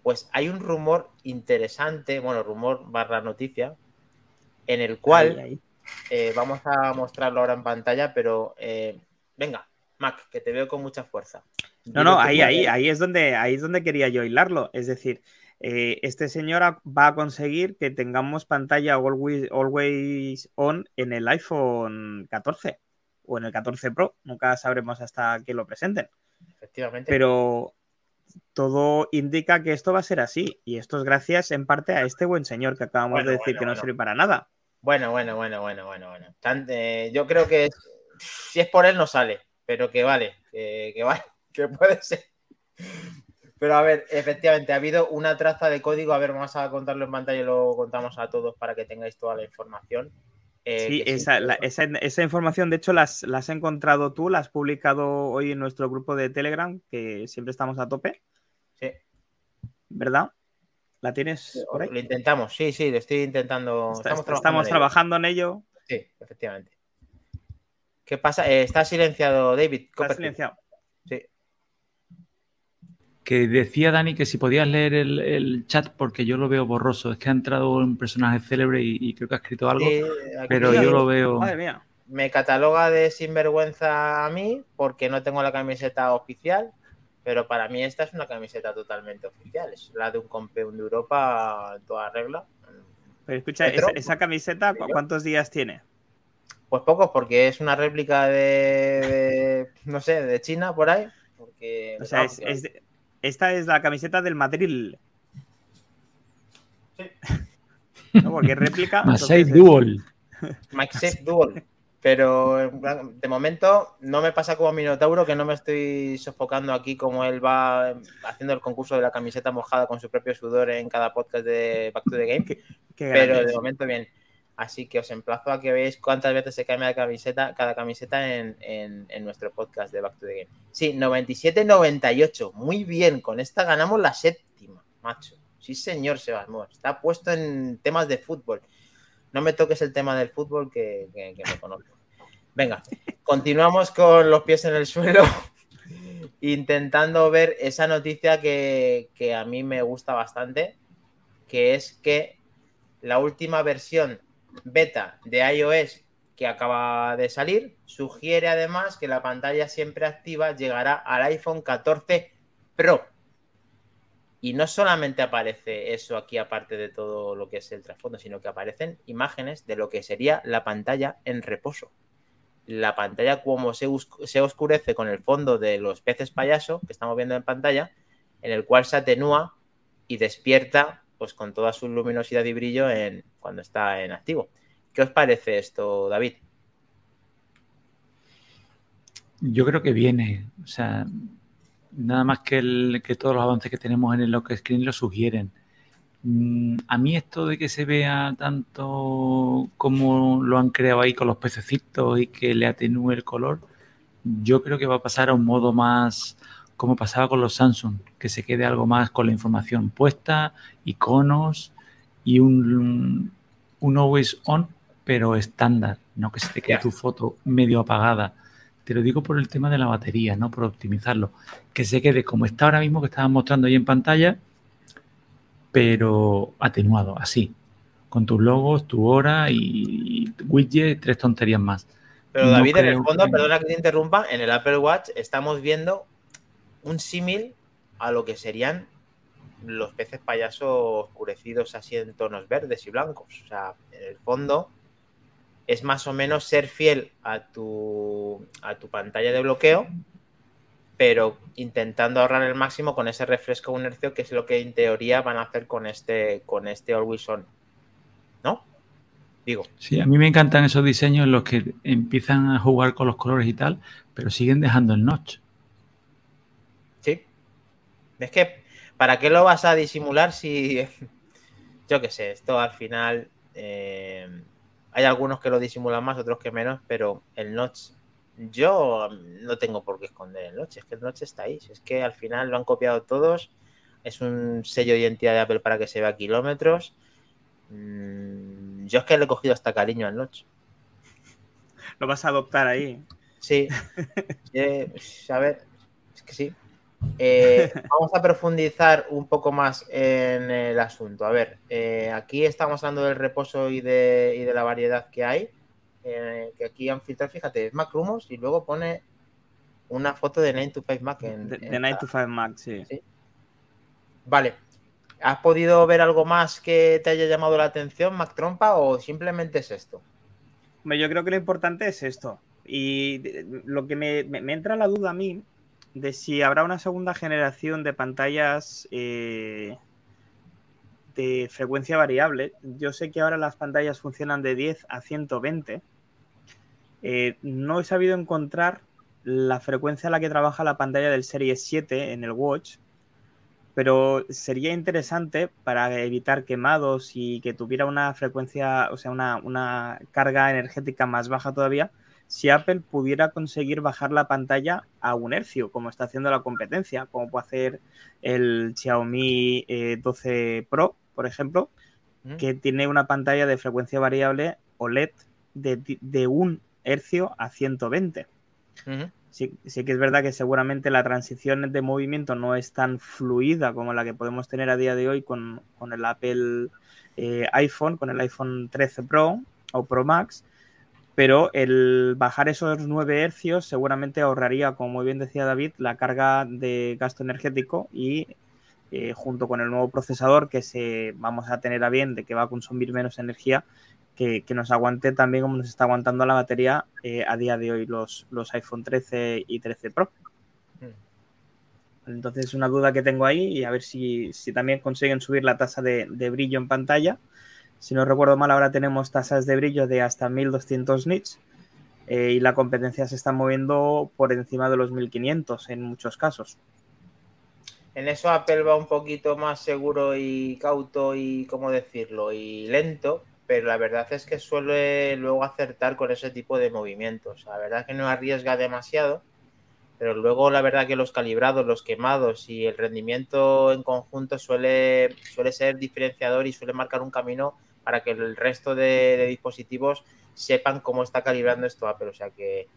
pues hay un rumor interesante, bueno, rumor barra noticia, en el cual eh, vamos a mostrarlo ahora en pantalla, pero eh, venga, Mac, que te veo con mucha fuerza. No, no, ahí, ahí, ahí es donde, ahí es donde quería yo hilarlo. Es decir, eh, este señor va a conseguir que tengamos pantalla always, always on en el iPhone 14 o en el 14 Pro. Nunca sabremos hasta que lo presenten. Efectivamente. Pero todo indica que esto va a ser así. Y esto es gracias en parte a este buen señor que acabamos de decir que no sirve para nada. Bueno, bueno, bueno, bueno, bueno, bueno. Eh, yo creo que si es por él no sale, pero que vale, que, vale, que puede ser. Pero a ver, efectivamente, ha habido una traza de código. A ver, vamos a contarlo en pantalla y lo contamos a todos para que tengáis toda la información. Eh, sí, esa, información, de hecho, las, las, has encontrado tú, la has publicado hoy en nuestro grupo de Telegram, que siempre estamos a tope. Sí. ¿Verdad? ¿La tienes por ahí? Lo intentamos, sí, sí, lo estoy intentando. estamos, trabajando, en ello. Sí, efectivamente. ¿Qué pasa? Eh, está silenciado, David. Está silenciado. Sí que decía Dani que si podías leer el, chat porque yo lo veo borroso. Es que ha entrado un personaje célebre y, creo que ha escrito algo, pero yo lo veo... Madre mía. Me cataloga de sinvergüenza a mí porque no tengo la camiseta oficial, pero para mí esta es una camiseta totalmente oficial. Es la de un campeón de Europa en toda regla. Pero escucha, esa, camiseta, ¿cuántos días tiene? Pues pocos, porque es una réplica de, no sé, de China por ahí. Porque, o sea, es, esta es la camiseta del Madrid. Sí. ¿No? Porque réplica. Safe Duel. Safe Duel. Pero de momento no me pasa como a Minotauro que no me estoy sofocando aquí como él va haciendo el concurso de la camiseta mojada con su propio sudor en cada podcast de Back to the Game. pero de momento bien. Así que os emplazo a que veáis cuántas veces se cambia camiseta, cada camiseta en, nuestro podcast de Back to the Game. Sí, 97-98. Muy bien. Con esta ganamos la séptima, macho. Sí, señor Sebastián. Está puesto en temas de fútbol. No me toques el tema del fútbol que, me conozco. Venga, continuamos con los pies en el suelo, intentando ver esa noticia que, que a mí me gusta bastante, que es que la última versión beta de iOS que acaba de salir sugiere además que la pantalla siempre activa llegará al iPhone 14 Pro. Y no solamente aparece eso aquí, aparte de todo lo que es el trasfondo, sino que aparecen imágenes de lo que sería la pantalla en reposo. La pantalla, como se, oscurece con el fondo de los peces payaso que estamos viendo en pantalla, en el cual se atenúa y despierta pues con toda su luminosidad y brillo en, cuando está en activo. ¿Qué os parece esto, David? Yo creo que viene. O sea, nada más que, que todos los avances que tenemos en el lock screen lo sugieren. Mm, a mí esto de que se vea tanto como lo han creado ahí con los pececitos y que le atenúe el color, yo creo que va a pasar a un modo más como pasaba con los Samsung, que se quede algo más con la información puesta, iconos y un, un always on, pero estándar, no que se te quede tu foto medio apagada te lo digo por el tema de la batería, no por optimizarlo. Que se quede como está ahora mismo que estabas mostrando ahí en pantalla, pero atenuado, así. Con tus logos, tu hora y, widget, tres tonterías más. Pero David, en el fondo, perdona que te interrumpa, en el Apple Watch estamos viendo un símil a lo que serían los peces payasos oscurecidos así en tonos verdes y blancos. O sea, en el fondo es más o menos ser fiel a tu, a tu pantalla de bloqueo, pero intentando ahorrar el máximo con ese refresco un hercio, que es lo que en teoría van a hacer con este, con este Always On. ¿No? Digo. Sí, a mí me encantan esos diseños en los que empiezan a jugar con los colores y tal, pero siguen dejando el notch. Es que, ¿para qué lo vas a disimular si... Yo qué sé, esto al final... Eh, hay algunos que lo disimulan más, otros que menos, pero el notch, yo no tengo por qué esconder el notch, es que el notch está ahí, es que al final lo han copiado todos, es un sello de identidad de Apple para que se vea kilómetros. Mm, yo es que le he cogido hasta cariño al notch. Lo vas a adoptar ahí. Sí. Eh, a ver, es que sí. Eh, vamos a profundizar un poco más en el asunto. A ver, eh, aquí estamos hablando del reposo y de, la variedad que hay. Eh, que aquí han filtrado, fíjate, Mac Rumors y luego pone una foto de 9 to 5 Mac. En, de, 9 to 5 Mac, sí. Vale. ¿Has podido ver algo más que te haya llamado la atención, Mac Trompa, o simplemente es esto? Yo creo que lo importante es esto. Y lo que me, me entra la duda a mí de si habrá una segunda generación de pantallas eh, de frecuencia variable. Yo sé que ahora las pantallas funcionan de 10 a 120. Eh, no he sabido encontrar la frecuencia a la que trabaja la pantalla del Series 7 en el Watch, pero sería interesante para evitar quemados y que tuviera una frecuencia, o sea, una, una carga energética más baja todavía, si Apple pudiera conseguir bajar la pantalla a un hercio, como está haciendo la competencia, como puede hacer el Xiaomi 12 eh, Pro, por ejemplo, mm. que tiene una pantalla de frecuencia variable OLED de, un hercio a 120. sí, que es verdad que seguramente la transición de movimiento no es tan fluida como la que podemos tener a día de hoy con, el Apple eh, iPhone, con el iPhone 13 Pro o Pro Max, pero el bajar esos 9 hercios seguramente ahorraría, como muy bien decía David, la carga de gasto energético y eh, junto con el nuevo procesador que se vamos a tener a bien de que va a consumir menos energía, que, nos aguante también como nos está aguantando la batería eh, a día de hoy los, los iPhone 13 y 13 Pro. Hmm. Entonces es una duda que tengo ahí y a ver si, también consiguen subir la tasa de brillo en pantalla si no recuerdo mal, ahora tenemos tasas de brillo de hasta 1200 nits eh, y la competencia se está moviendo por encima de los 1500 en muchos casos. En eso Apple va un poquito más seguro y cauto y, ¿cómo decirlo?, y lento, pero la verdad es que suele luego acertar con ese tipo de movimientos. La verdad es que no arriesga demasiado, pero luego la verdad que los calibrados, los quemados y el rendimiento en conjunto suele, suele ser diferenciador y suele marcar un camino para que el resto de, dispositivos sepan cómo está calibrando esto Apple. O sea que,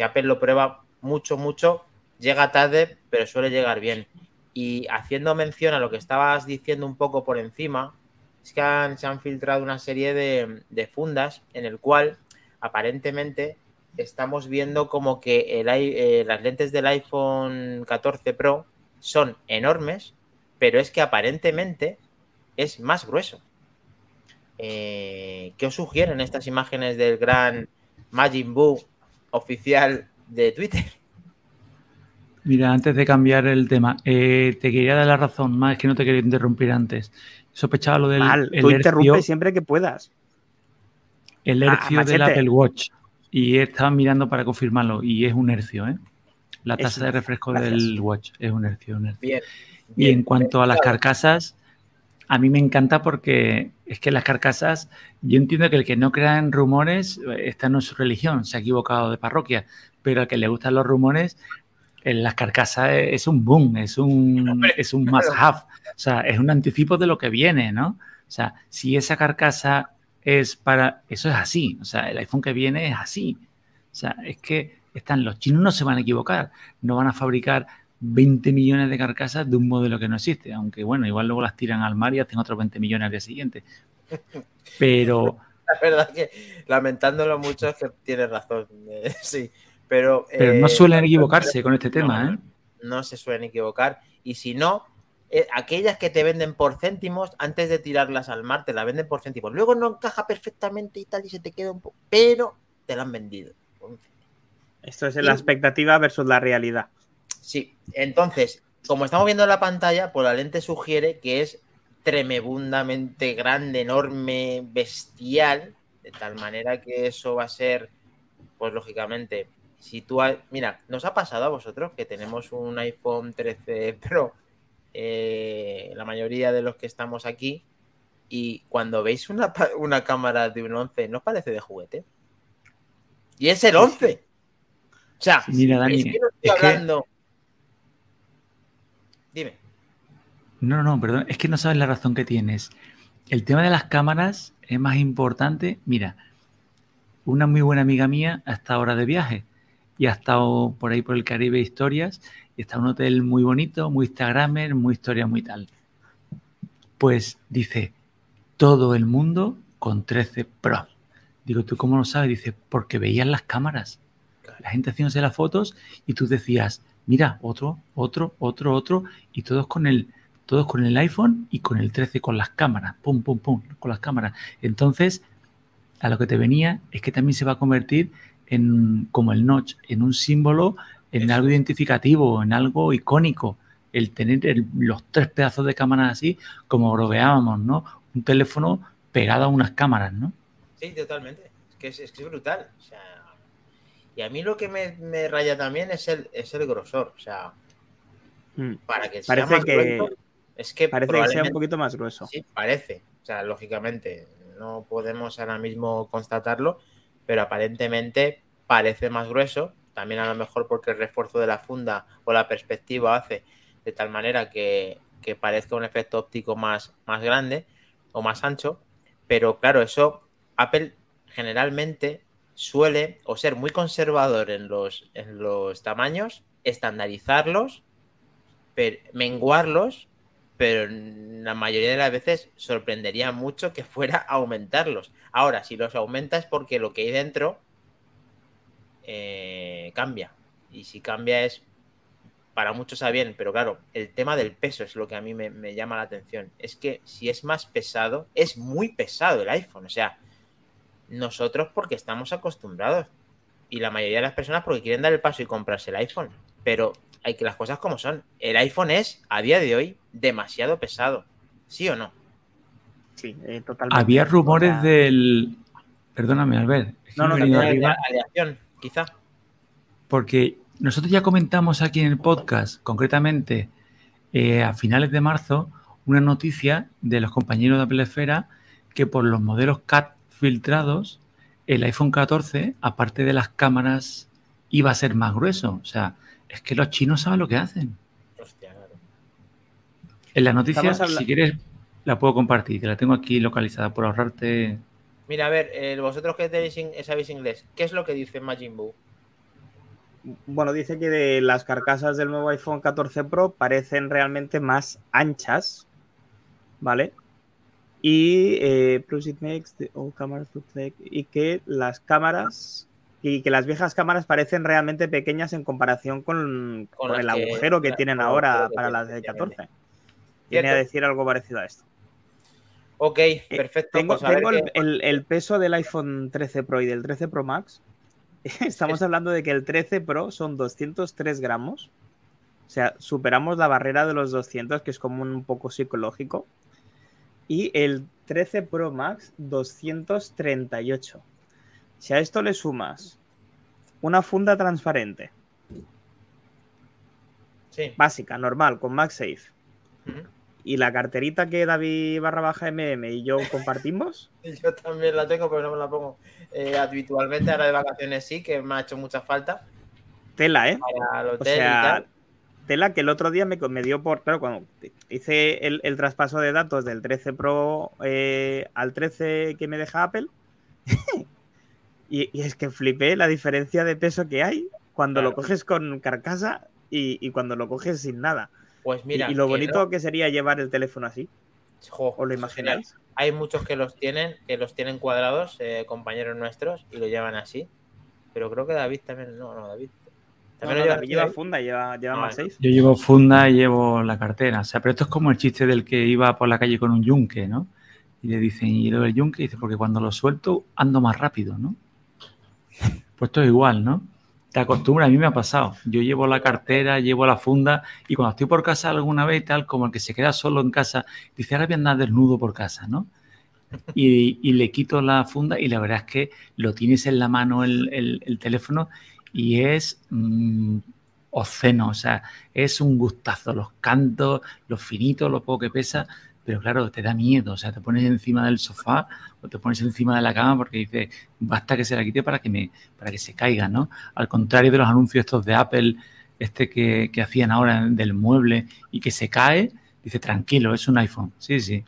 Apple lo prueba mucho, mucho, llega tarde, pero suele llegar bien. Y haciendo mención a lo que estabas diciendo un poco por encima, es que se han filtrado una serie de, fundas en el cual aparentemente estamos viendo como que el, eh, las lentes del iPhone 14 Pro son enormes, pero es que aparentemente es más grueso. Eh, ¿Qué os sugieren estas imágenes del gran Majin Buu oficial de Twitter? Mira, antes de cambiar el tema, eh, te quería dar la razón, más es que no te quería interrumpir antes. Sospechaba lo del Mal, el tú interrumpes siempre que puedas. el Ah, hercio del. Apple Watch. Y estaba mirando para confirmarlo y es un hercio, ¿eh? La tasa de refresco gracias. del Watch es un hercio, un hercio. Bien. Y en cuanto a las Claro, carcasas, a mí me encanta porque es que las carcasas, yo entiendo que el que no crea en rumores, eh, esta no es su religión, se ha equivocado de parroquia, pero al que le gustan los rumores, en las carcasas es un boom, es un, es un must have, o sea, es un anticipo de lo que viene, ¿no? O sea, si esa carcasa es para, eso es así, o sea, el iPhone que viene es así, o sea, es que están, los chinos no se van a equivocar, no van a fabricar 20 millones de carcasas de un modelo que no existe, aunque bueno, igual luego las tiran al mar y hacen otros 20 millones al día siguiente. Pero La verdad que lamentándolo mucho es que tienes razón. eh, sí, pero. Pero no eh, suelen equivocarse con este tema, no, ¿eh? No se suelen equivocar. Y si no, eh, aquellas que te venden por céntimos, antes de tirarlas al mar, te la venden por céntimos. Luego no encaja perfectamente y tal, y se te queda un poco. Pero te la han vendido. Esto es la expectativa versus la realidad. Sí, entonces, como estamos viendo en la pantalla, pues la lente sugiere que es tremebundamente grande, enorme, bestial, de tal manera que eso va a ser, pues lógicamente, si tú, ha- mira, nos ha pasado a vosotros que tenemos un iPhone 13 Pro, eh, la mayoría de los que estamos aquí, y cuando veis una, una cámara de un 11, ¿no os parece de juguete? Y es el 11. O sea, Mira, Dani, es que no estoy hablando. No, no, perdón, es que no sabes la razón que tienes. El tema de las cámaras es más importante. Mira, una muy buena amiga mía ha estado ahora de viaje y ha estado por ahí por el Caribe historias y está en un hotel muy bonito, muy Instagramer, muy historia, muy tal. Pues dice, todo el mundo con 13 Pro. Digo, ¿tú cómo lo sabes? Dice, porque veían las cámaras. La gente haciéndose las fotos y tú decías, mira, otro, otro, otro, otro, y todos con el, todos con el iPhone y con el 13 con las cámaras, pum, pum, pum, con las cámaras. Entonces, a lo que te venía es que también se va a convertir en, como el notch, en un símbolo, en Eso. algo identificativo, en algo icónico. El tener el- los tres pedazos de cámaras así, como broveábamos, ¿no? Un teléfono pegado a unas cámaras, ¿no? Sí, totalmente. Es que es, es que es brutal. O sea, y a mí lo que me, me raya también es el, es el grosor. O sea, Mm. para que sea Parece más que, grueso, es que parece que sea un poquito más grueso. Sí, parece. O sea, lógicamente, no podemos ahora mismo constatarlo, pero aparentemente parece más grueso. También a lo mejor porque el refuerzo de la funda o la perspectiva hace de tal manera que, que parezca un efecto óptico más, más grande o más ancho. Pero claro, eso Apple generalmente suele o ser muy conservador en los, en los tamaños, estandarizarlos, per- menguarlos pero la mayoría de las veces sorprendería mucho que fuera aumentarlos. Ahora, si los aumenta es porque lo que hay dentro eh, cambia. Y si cambia es para muchos a bien, pero claro, el tema del peso es lo que a mí me llama la atención. Es que si es más pesado, es muy pesado el iPhone. O sea, nosotros porque estamos acostumbrados. Y la mayoría de las personas porque quieren dar el paso y comprarse el iPhone. Pero hay que las cosas como son. El iPhone es, a día de hoy, demasiado pesado. ¿Sí o no? Sí, eh, totalmente. Había rumores del... Perdóname, Albert. es que No, no, arriba. Aleación, quizá. Porque nosotros ya comentamos aquí en el podcast, concretamente eh, a finales de marzo, una noticia de los compañeros de Apple Esfera que por los modelos CAT filtrados, el iPhone 14, aparte de las cámaras, iba a ser más grueso. O sea, es que los chinos saben lo que hacen. Hostia, claro. En la noticia, Estamos habla- si quieres, la puedo compartir, que la tengo aquí localizada por ahorrarte. Mira, a ver, eh, vosotros que tenéis in- sabéis inglés, ¿qué es lo que dice Majin Buu? Bueno, dice que de las carcasas del nuevo iPhone 14 Pro parecen realmente más anchas, ¿vale? Y eh, plus it makes the old cameras look like y que las cámaras y que las viejas cámaras parecen realmente pequeñas en comparación con, Con con las el agujero que tienen ahora que para las de efectivamente. 14. viene a decir algo parecido a esto. Ok, Eh, perfecto. Tengo, pues ver tengo el, qué- el- el peso del iPhone 13 Pro y del 13 Pro Max. Estamos hablando de que el 13 Pro son 203 gramos. O sea, superamos la barrera de los 200, que es como un poco psicológico. Y el 13 Pro Max, 238. Si a esto le sumas una funda transparente, Sí. básica, normal, con MagSafe, y la carterita que David barra baja MM y yo compartimos, Yo también la tengo, pero no me la pongo eh, habitualmente. Ahora de vacaciones sí, que me ha hecho mucha falta tela, ¿eh? para O sea, tela que el otro día me, me dio por. Claro, cuando hice el, el traspaso de datos del 13 Pro eh, al 13 que me deja Apple, y, y es que flipé la diferencia de peso que hay cuando lo coges con carcasa y, y cuando lo coges sin nada. Pues Y- mira, y, lo que bonito no- que sería llevar el teléfono así, Jo, ¿os lo eso es genial. imagináis? Hay muchos que los tienen, que los tienen cuadrados, eh, compañeros nuestros, y lo llevan así. Pero creo que David también, no, no, David. No, También no, lo David lleva funda, lleva, lleva Ah, más. 6. Yo llevo funda y llevo la cartera. O sea, pero esto es como el chiste del que iba por la calle con un yunque, ¿no? Y le dicen, ¿y lo del yunque? Y dice, porque cuando lo suelto ando más rápido, ¿no? Pues esto es igual, ¿no? Te acostumbras, a mí me ha pasado. Yo llevo la cartera, llevo la funda y cuando estoy por casa alguna vez tal, como el que se queda solo en casa, dice, ahora voy a andar desnudo por casa, ¿no? Y, y le quito la funda y la verdad es que lo tienes en la mano el, el- el teléfono y es mm, obsceno, o sea, es un gustazo, los cantos, los finitos, lo poco que pesa, pero claro, te da miedo, o sea, te pones encima del sofá o te pones encima de la cama porque dices, basta que se la quite para que, me, para que se caiga, ¿no? Al contrario de los anuncios estos de Apple, este que, que hacían ahora del mueble y que se cae, dice, tranquilo, es un iPhone, sí, sí,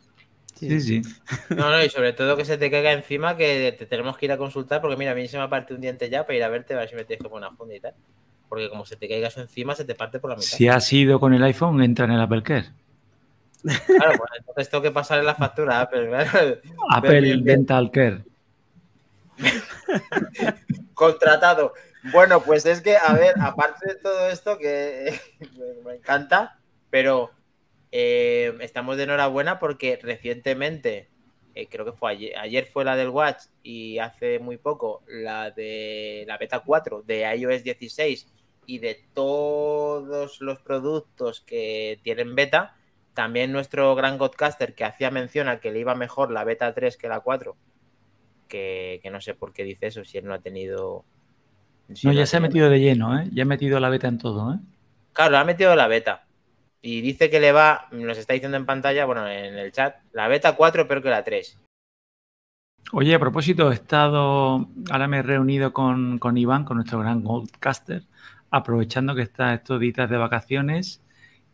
sí, sí. No, no, y sobre todo que se te caiga encima que te tenemos que ir a consultar porque mira, a mí se me parte un diente ya para ir a verte a ver si me tienes que poner una funda y tal. Porque como se te caiga eso encima, se te parte por la mitad. Si has ido con el iPhone, entra en el Apple Care. Claro, pues entonces tengo que pasarle la factura a Apple. Apple bien, bien. Dental Care. Contratado. Bueno, pues es que, a ver, aparte de todo esto que me- me encanta, pero eh, estamos de enhorabuena porque recientemente, eh, creo que fue ayer, ayer fue la del Watch y hace muy poco la de la beta 4 de iOS 16 y de todos los productos que tienen beta, también nuestro gran Godcaster que hacía mención a que le iba mejor la beta 3 que la 4, que, que no sé por qué dice eso, si él no ha tenido... si No, ya se ha metido de lleno, ¿eh? Ya ha metido la beta en todo, ¿eh? Claro, ha metido la beta. Y dice que le va, nos está diciendo en pantalla, bueno, en el chat, la beta 4 peor que la 3. Oye, a propósito, he estado, ahora me he reunido con, con Iván, con nuestro gran Goldcaster, aprovechando que está estos días de vacaciones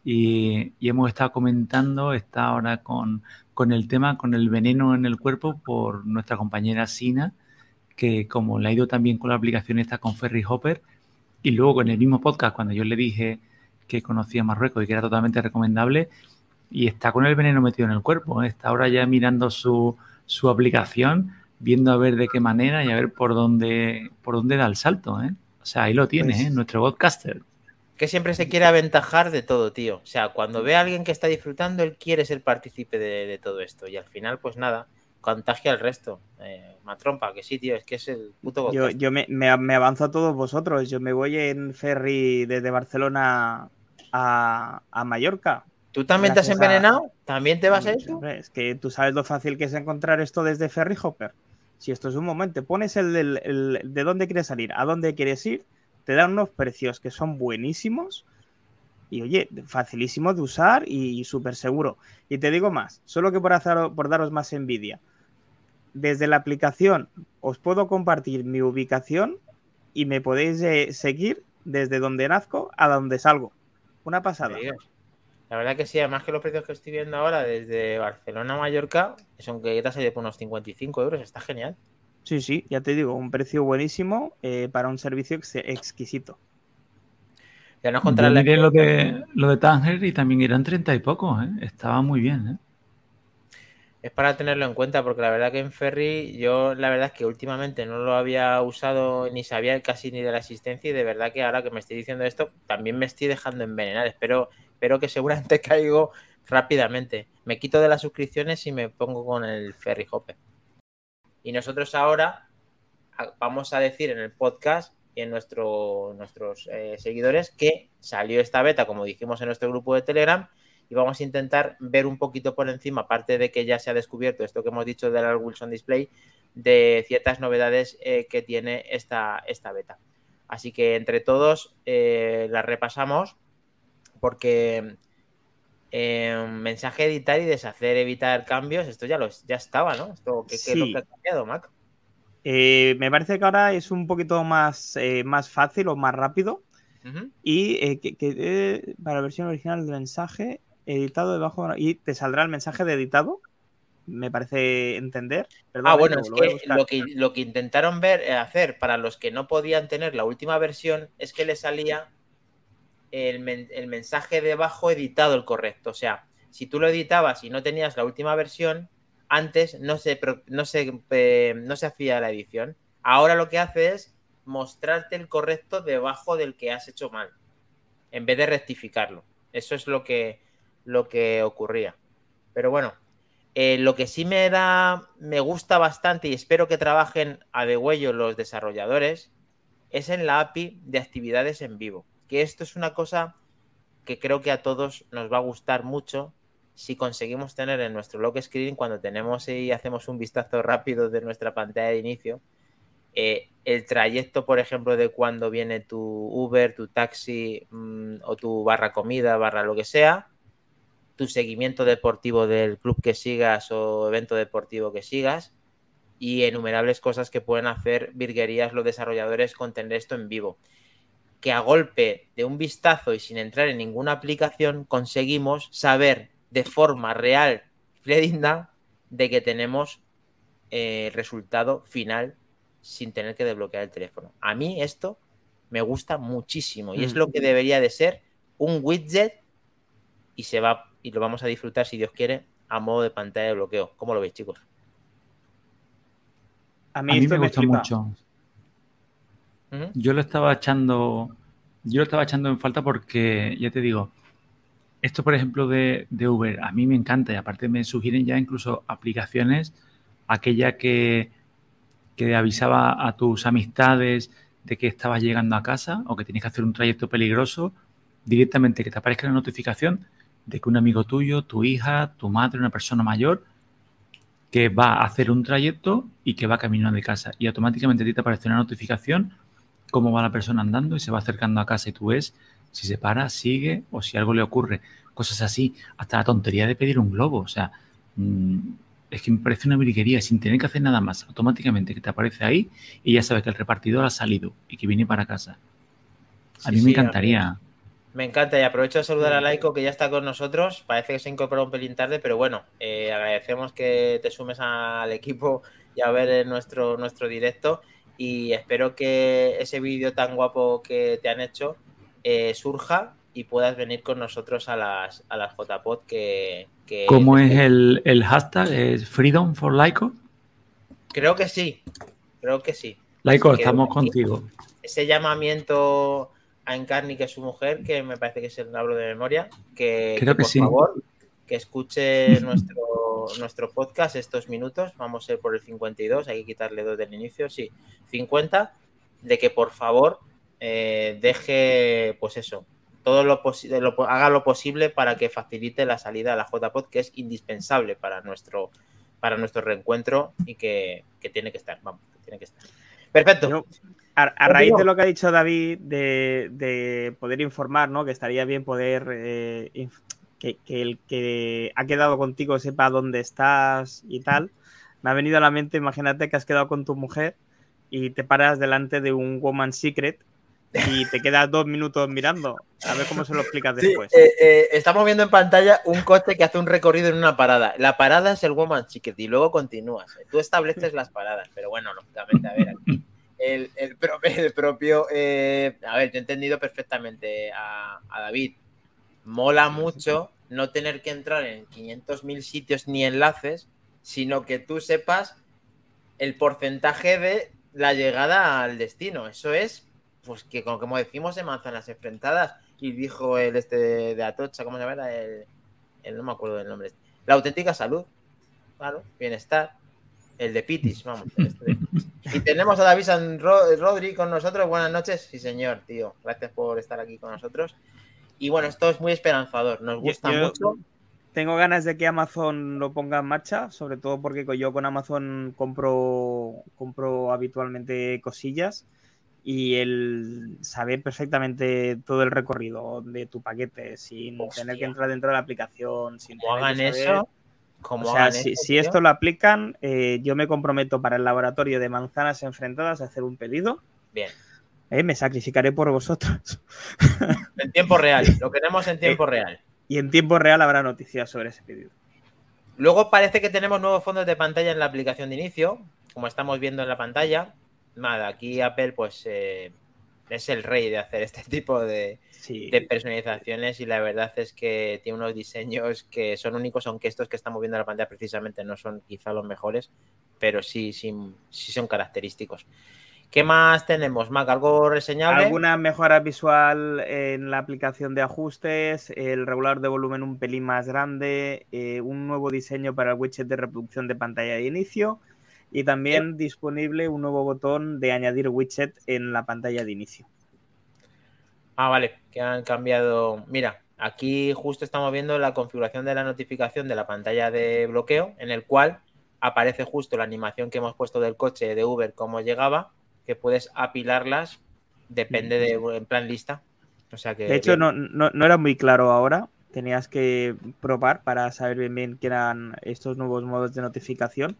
y, y hemos estado comentando, está ahora con, con el tema, con el veneno en el cuerpo por nuestra compañera Sina, que como le ha ido también con la aplicación esta con Ferry Hopper, y luego con el mismo podcast, cuando yo le dije que conocía Marruecos y que era totalmente recomendable, y está con el veneno metido en el cuerpo, ¿eh? está ahora ya mirando su, su aplicación, viendo a ver de qué manera y a ver por dónde, por dónde da el salto, ¿eh? O sea, ahí lo tienes, Pues- ¿eh? Nuestro podcaster. Que siempre se quiere aventajar de todo, tío. O sea, cuando ve a alguien que está disfrutando, él quiere ser partícipe de, de todo esto. Y al final, pues nada, contagia al resto. Eh, matrompa, que sí, tío, es que es el puto Yo, yo me, me- me avanzo a todos vosotros. Yo me voy en ferry desde Barcelona a, a Mallorca. ¿Tú también te has a- envenenado? ¿También te vas a eso? Es que tú sabes lo fácil que es encontrar esto desde Ferry Hopper. Si esto es un momento, pones el, el- de dónde quieres salir, a dónde quieres ir, te dan unos precios que son buenísimos y oye, facilísimo de usar y, súper seguro. Y te digo más, solo que por, hacer, por daros más envidia, desde la aplicación os puedo compartir mi ubicación y me podéis eh, seguir desde donde nazco a donde salgo. Una pasada. La verdad que sí, además que los precios que estoy viendo ahora desde Barcelona a Mallorca son ha salido por unos 55 euros, está genial. Sí, sí, ya te digo, un precio buenísimo eh, para un servicio ex- exquisito. Ya nos Yo contarás la lo de, lo de Tanger y también eran 30 y pocos, ¿eh? Estaba muy bien, ¿eh? Es para tenerlo en cuenta, porque la verdad que en Ferry, yo la verdad es que últimamente no lo había usado ni sabía casi ni de la existencia, y de verdad que ahora que me estoy diciendo esto, también me estoy dejando envenenar. Espero, espero que seguramente caigo rápidamente. Me quito de las suscripciones y me pongo con el Ferry Hopper. Y nosotros ahora vamos a decir en el podcast y en nuestro, nuestros eh, seguidores que salió esta beta, como dijimos en nuestro grupo de Telegram, y vamos a intentar ver un poquito por encima, aparte de que ya se ha descubierto esto que hemos dicho del Wilson Display, de ciertas novedades eh, que tiene esta, esta beta. Así que entre todos eh, las repasamos porque mensaje editar y deshacer, evitar cambios, esto ya, lo, ya estaba, ¿no? Esto, ¿qué, es lo que ha cambiado, Mac? Eh, me parece que ahora es un poquito más, eh, más fácil o más rápido. Y eh, que, para la versión original del mensaje, editado debajo y te saldrá el mensaje de editado. Me parece entender. ah, bueno, es que lo, que lo que intentaron ver, hacer para los que no podían tener la última versión es que le salía el, mensaje debajo editado el correcto. O sea, si tú lo editabas y no tenías la última versión, antes no se, no se, no se hacía la edición. Ahora lo que hace es mostrarte el correcto debajo del que has hecho mal, en vez de rectificarlo. Eso es lo que, lo que ocurría. Pero bueno, eh, lo que sí me da, me gusta bastante y espero que trabajen a degüello los desarrolladores, es en la API de actividades en vivo. Que esto es una cosa que creo que a todos nos va a gustar mucho si conseguimos tener en nuestro lock screen, cuando tenemos y hacemos un vistazo rápido de nuestra pantalla de inicio, eh, el trayecto, por ejemplo, de cuando viene tu Uber, tu taxi mm, o tu barra comida, barra lo que sea, tu seguimiento deportivo del club que sigas o evento deportivo que sigas y enumerables cosas que pueden hacer virguerías los desarrolladores con tener esto en vivo. Que a golpe de un vistazo y sin entrar en ninguna aplicación conseguimos saber de forma real, fidedigna, de que tenemos el eh, resultado final sin tener que desbloquear el teléfono. A mí esto me gusta muchísimo y es mm. lo que debería de ser un widget y se va y lo vamos a disfrutar si Dios quiere a modo de pantalla de bloqueo. ¿Cómo lo veis, chicos? A mí, me, gusta mucho. Yo lo estaba echando, yo lo estaba echando en falta porque ya te digo, esto, por ejemplo, de, Uber, a mí me encanta y aparte me sugieren ya incluso aplicaciones, aquella que, que avisaba a tus amistades de que estabas llegando a casa o que tienes que hacer un trayecto peligroso, directamente que te aparezca la notificación de que un amigo tuyo, tu hija, tu madre, una persona mayor, que va a hacer un trayecto y que va camino de casa. Y automáticamente a ti te aparece una notificación cómo va la persona andando y se va acercando a casa y tú ves si se para, sigue o si algo le ocurre. Cosas así. Hasta la tontería de pedir un globo. O sea, mm, es que me parece una briguería sin tener que hacer nada más. Automáticamente que te aparece ahí y ya sabes que el repartidor ha salido y que viene para casa. A mí me encantaría. Me encanta y aprovecho de saludar a Laiko que ya está con nosotros. Parece que se incorporó un pelín tarde, pero bueno, eh, agradecemos que te sumes al equipo y a ver nuestro, nuestro directo. Y espero que ese vídeo tan guapo que te han hecho eh, surja y puedas venir con nosotros a las, a las JPod que, que... ¿Cómo es el, hashtag? ¿Es Freedom for Laico? Creo que sí, creo que sí. Laico, estamos contigo. Ese llamamiento a Encarni, que es su mujer, que me parece que es el hablo de memoria, que, creo que, por favor que escuche nuestro, nuestro podcast estos minutos, vamos a ir por el 52, hay que quitarle dos del inicio, sí, 50, de que por favor eh, deje, pues eso, todo lo posible, haga lo posible para que facilite la salida a la JPod, que es indispensable para nuestro, para nuestro reencuentro y que, tiene que estar, vamos, tiene que estar. Perfecto. a, raíz de lo que ha dicho David de, poder informar, ¿no? Que estaría bien poder eh, que, que, el que ha quedado contigo sepa dónde estás y tal. Me ha venido a la mente, imagínate que has quedado con tu mujer y te paras delante de un Woman Secret y te quedas dos minutos mirando. A ver cómo se lo explicas después. Eh, eh, estamos viendo en pantalla un coche que hace un recorrido en una parada. La parada es el Woman Chicken y luego continúas. Tú estableces las paradas, pero bueno, lógicamente, a ver, aquí el, el, propio. Eh, a ver, yo he entendido perfectamente a, a, David. Mola mucho no tener que entrar en 500.000 sitios ni enlaces, sino que tú sepas el porcentaje de la llegada al destino. Eso es pues que como decimos en manzanas enfrentadas, y dijo el este de Atocha, ¿cómo se llama? El, el, no me acuerdo del nombre. La auténtica salud, claro, bienestar, el de Pitis, vamos. este Y tenemos a David San Ro- Rodri con nosotros. Buenas noches, sí señor, tío. Gracias por estar aquí con nosotros. Y bueno, esto es muy esperanzador, nos gusta yo- mucho. Tengo ganas de que Amazon lo ponga en marcha, sobre todo porque yo con Amazon compro, compro habitualmente cosillas y el saber perfectamente todo el recorrido de tu paquete sin Hostia. tener que entrar dentro de la aplicación, sin Como hagan saber- eso, como O sea, hagan si, eso, si esto lo aplican, eh, yo me comprometo para el laboratorio de manzanas enfrentadas a hacer un pedido. Bien. Eh, me sacrificaré por vosotros. En tiempo real, lo queremos en tiempo real. Y en tiempo real habrá noticias sobre ese pedido. Luego parece que tenemos nuevos fondos de pantalla en la aplicación de inicio, como estamos viendo en la pantalla. Nada, aquí Apple pues eh, es el rey de hacer este tipo de, Sí. de personalizaciones y la verdad es que tiene unos diseños que son únicos, aunque estos que estamos viendo en la pantalla precisamente no son quizá los mejores, pero sí, sí, sí son característicos. ¿Qué más tenemos, Mac? ¿Algo reseñable? Alguna mejora visual en la aplicación de ajustes, el regulador de volumen un pelín más grande, eh, un nuevo diseño para el widget de reproducción de pantalla de inicio y también disponible un nuevo botón de añadir widget en la pantalla de inicio. Ah, vale, que han cambiado. Mira, aquí justo estamos viendo la configuración de la notificación de la pantalla de bloqueo, en el cual aparece justo la animación que hemos puesto del coche de Uber, cómo llegaba, que puedes apilarlas, depende de, en plan lista. O sea que. De hecho, no, no- no era muy claro ahora. Tenías que probar para saber bien bien qué eran estos nuevos modos de notificación.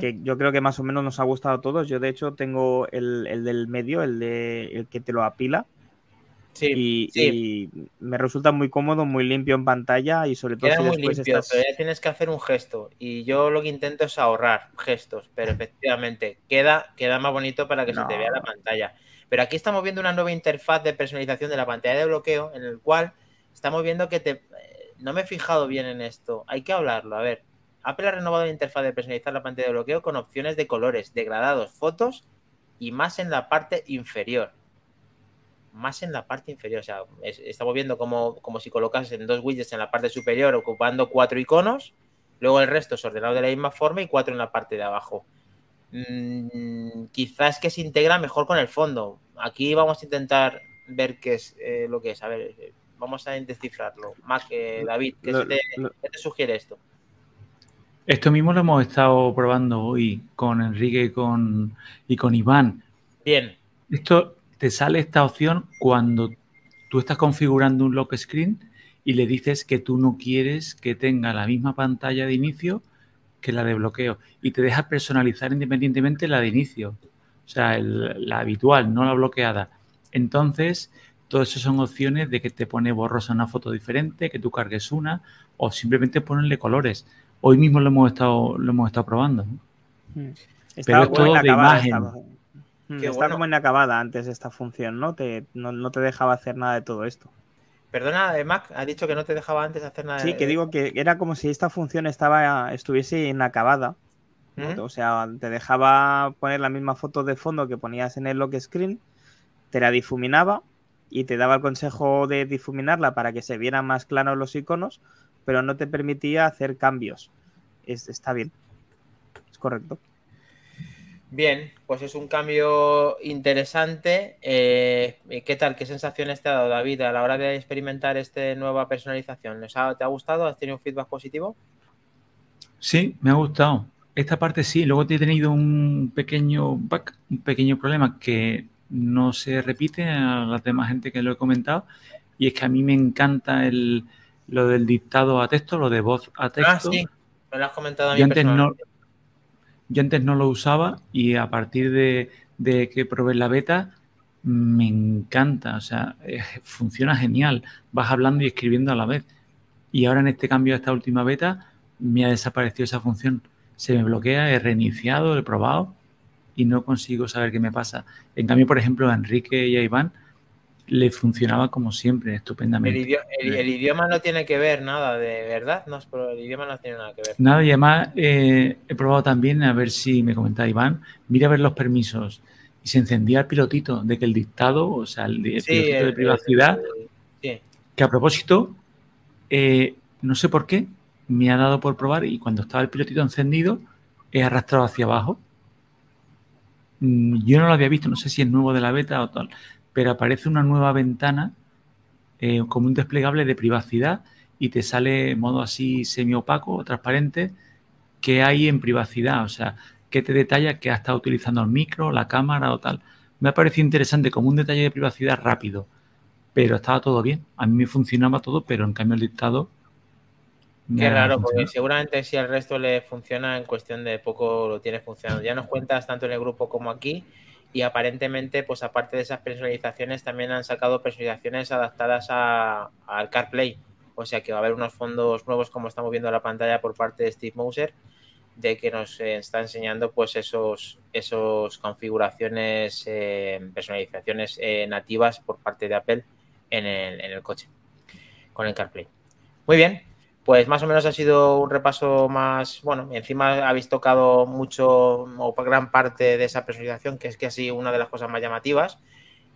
Que yo creo que más o menos nos ha gustado a todos. Yo, de hecho, tengo el, el del medio, el, de, el que te lo apila. Sí, y, sí. y me resulta muy cómodo, muy limpio en pantalla y sobre todo Queda si muy después limpio, estás... pero ya tienes que hacer un gesto. Y yo lo que intento es ahorrar gestos, pero efectivamente queda, queda más bonito para que se te vea la pantalla. Pero aquí estamos viendo una nueva interfaz de personalización de la pantalla de bloqueo, en el cual estamos viendo que te. eh, No me he fijado bien en esto. Hay que hablarlo. A ver. Apple ha renovado la interfaz de personalizar la pantalla de bloqueo con opciones de colores, degradados, fotos y más en la parte inferior. Más en la parte inferior. O sea, es- estamos viendo como, como si colocasen dos widgets en la parte superior ocupando cuatro iconos. Luego el resto es ordenado de la misma forma y cuatro en la parte de abajo. Mm, quizás que se integra mejor con el fondo. Aquí vamos a intentar ver qué es eh, lo que es. A ver, eh, vamos a descifrarlo. Mac, eh, David, ¿qué, Lo- se te, lo- qué te sugiere esto? Esto mismo lo hemos estado probando hoy con Enrique y con, y con Iván. Bien, Esto te sale esta opción cuando tú estás configurando un lock screen y le dices que tú no quieres que tenga la misma pantalla de inicio que la de bloqueo y te deja personalizar independientemente la de inicio, o sea, el- la habitual, no la bloqueada. Entonces, todo eso son opciones de que te pone borrosa una foto diferente, que tú cargues una o simplemente ponerle colores. Hoy mismo lo hemos estado, lo hemos estado probando. ¿no? Mm. Estaba es todo de imagen. estaba- Mm, Está bueno. como inacabada antes esta función, ¿no? Te, no, no te dejaba hacer nada de todo esto. perdona, eh, Mac, ha dicho que no te dejaba antes hacer nada. Sí, de- que digo que era como si esta función estaba estuviese inacabada. ¿no? Ujú. O sea, te dejaba poner la misma foto de fondo que ponías en el lock screen, te la difuminaba y te daba el consejo de difuminarla para que se vieran más claros los iconos, pero no te permitía hacer cambios. Es- está bien. Es correcto. Bien, pues es un cambio interesante. Eh, ¿Qué tal? ¿Qué sensaciones te ha dado, David, a la hora de experimentar esta nueva personalización? ¿Nos ha- ¿Te ha gustado? ¿Has tenido un feedback positivo? Sí, me ha gustado. Esta parte sí, luego he tenido un pequeño bug, un pequeño problema que no se repite a la demás gente que lo he comentado, y es que a mí me encanta el, lo del dictado a texto, lo de voz a Ah, texto. sí, me lo has comentado a mí Yo antes, no. Yo antes no lo usaba y a partir de, que probé la beta me encanta, o sea, eh, funciona genial, vas hablando y escribiendo a la vez. Y ahora en este cambio a esta última beta me ha desaparecido esa función. Se me bloquea, he reiniciado, he probado y no consigo saber qué me pasa. En cambio, por ejemplo, a Enrique y a Iván le funcionaba como siempre, El, estupendamente. idio- el- el idioma no tiene que ver nada, de verdad. No, el idioma no tiene nada que ver. Nada, y además eh, he probado también, a ver si me comentaba Iván, mira a ver los permisos. Y se encendía el pilotito de que el dictado, o sea, el, el Sí, pilotito de privacidad, sí. que a propósito, eh, no sé por qué, me ha dado por probar y cuando estaba el pilotito encendido, he arrastrado hacia abajo. Mm, yo no lo había visto, no sé si es nuevo de la beta o tal, pero aparece una nueva ventana eh, como un desplegable de privacidad y te sale en modo así semi-opaco, transparente, que hay en privacidad, o sea, que te detalla que ha estado utilizando el micro, la cámara o tal. Me ha parecido interesante como un detalle de privacidad rápido, pero estaba todo bien. A mí me funcionaba todo, pero en cambio el dictado Qué raro, porque seguramente si al resto le funciona, en cuestión de poco lo tiene funcionando. Ya nos cuentas tanto en el grupo como aquí. Y aparentemente, pues aparte de esas personalizaciones, también han sacado personalizaciones adaptadas al CarPlay. O sea que va a haber unos fondos nuevos, como estamos viendo en la pantalla por parte de Steve Moser, de que nos está enseñando pues esos, esos configuraciones, eh, personalizaciones eh, nativas por parte de Apple en el, en el coche, con el CarPlay. Muy bien, pues más o menos ha sido un repaso más, bueno, encima habéis tocado mucho o gran parte de esa personalización, que es que así una de las cosas más llamativas.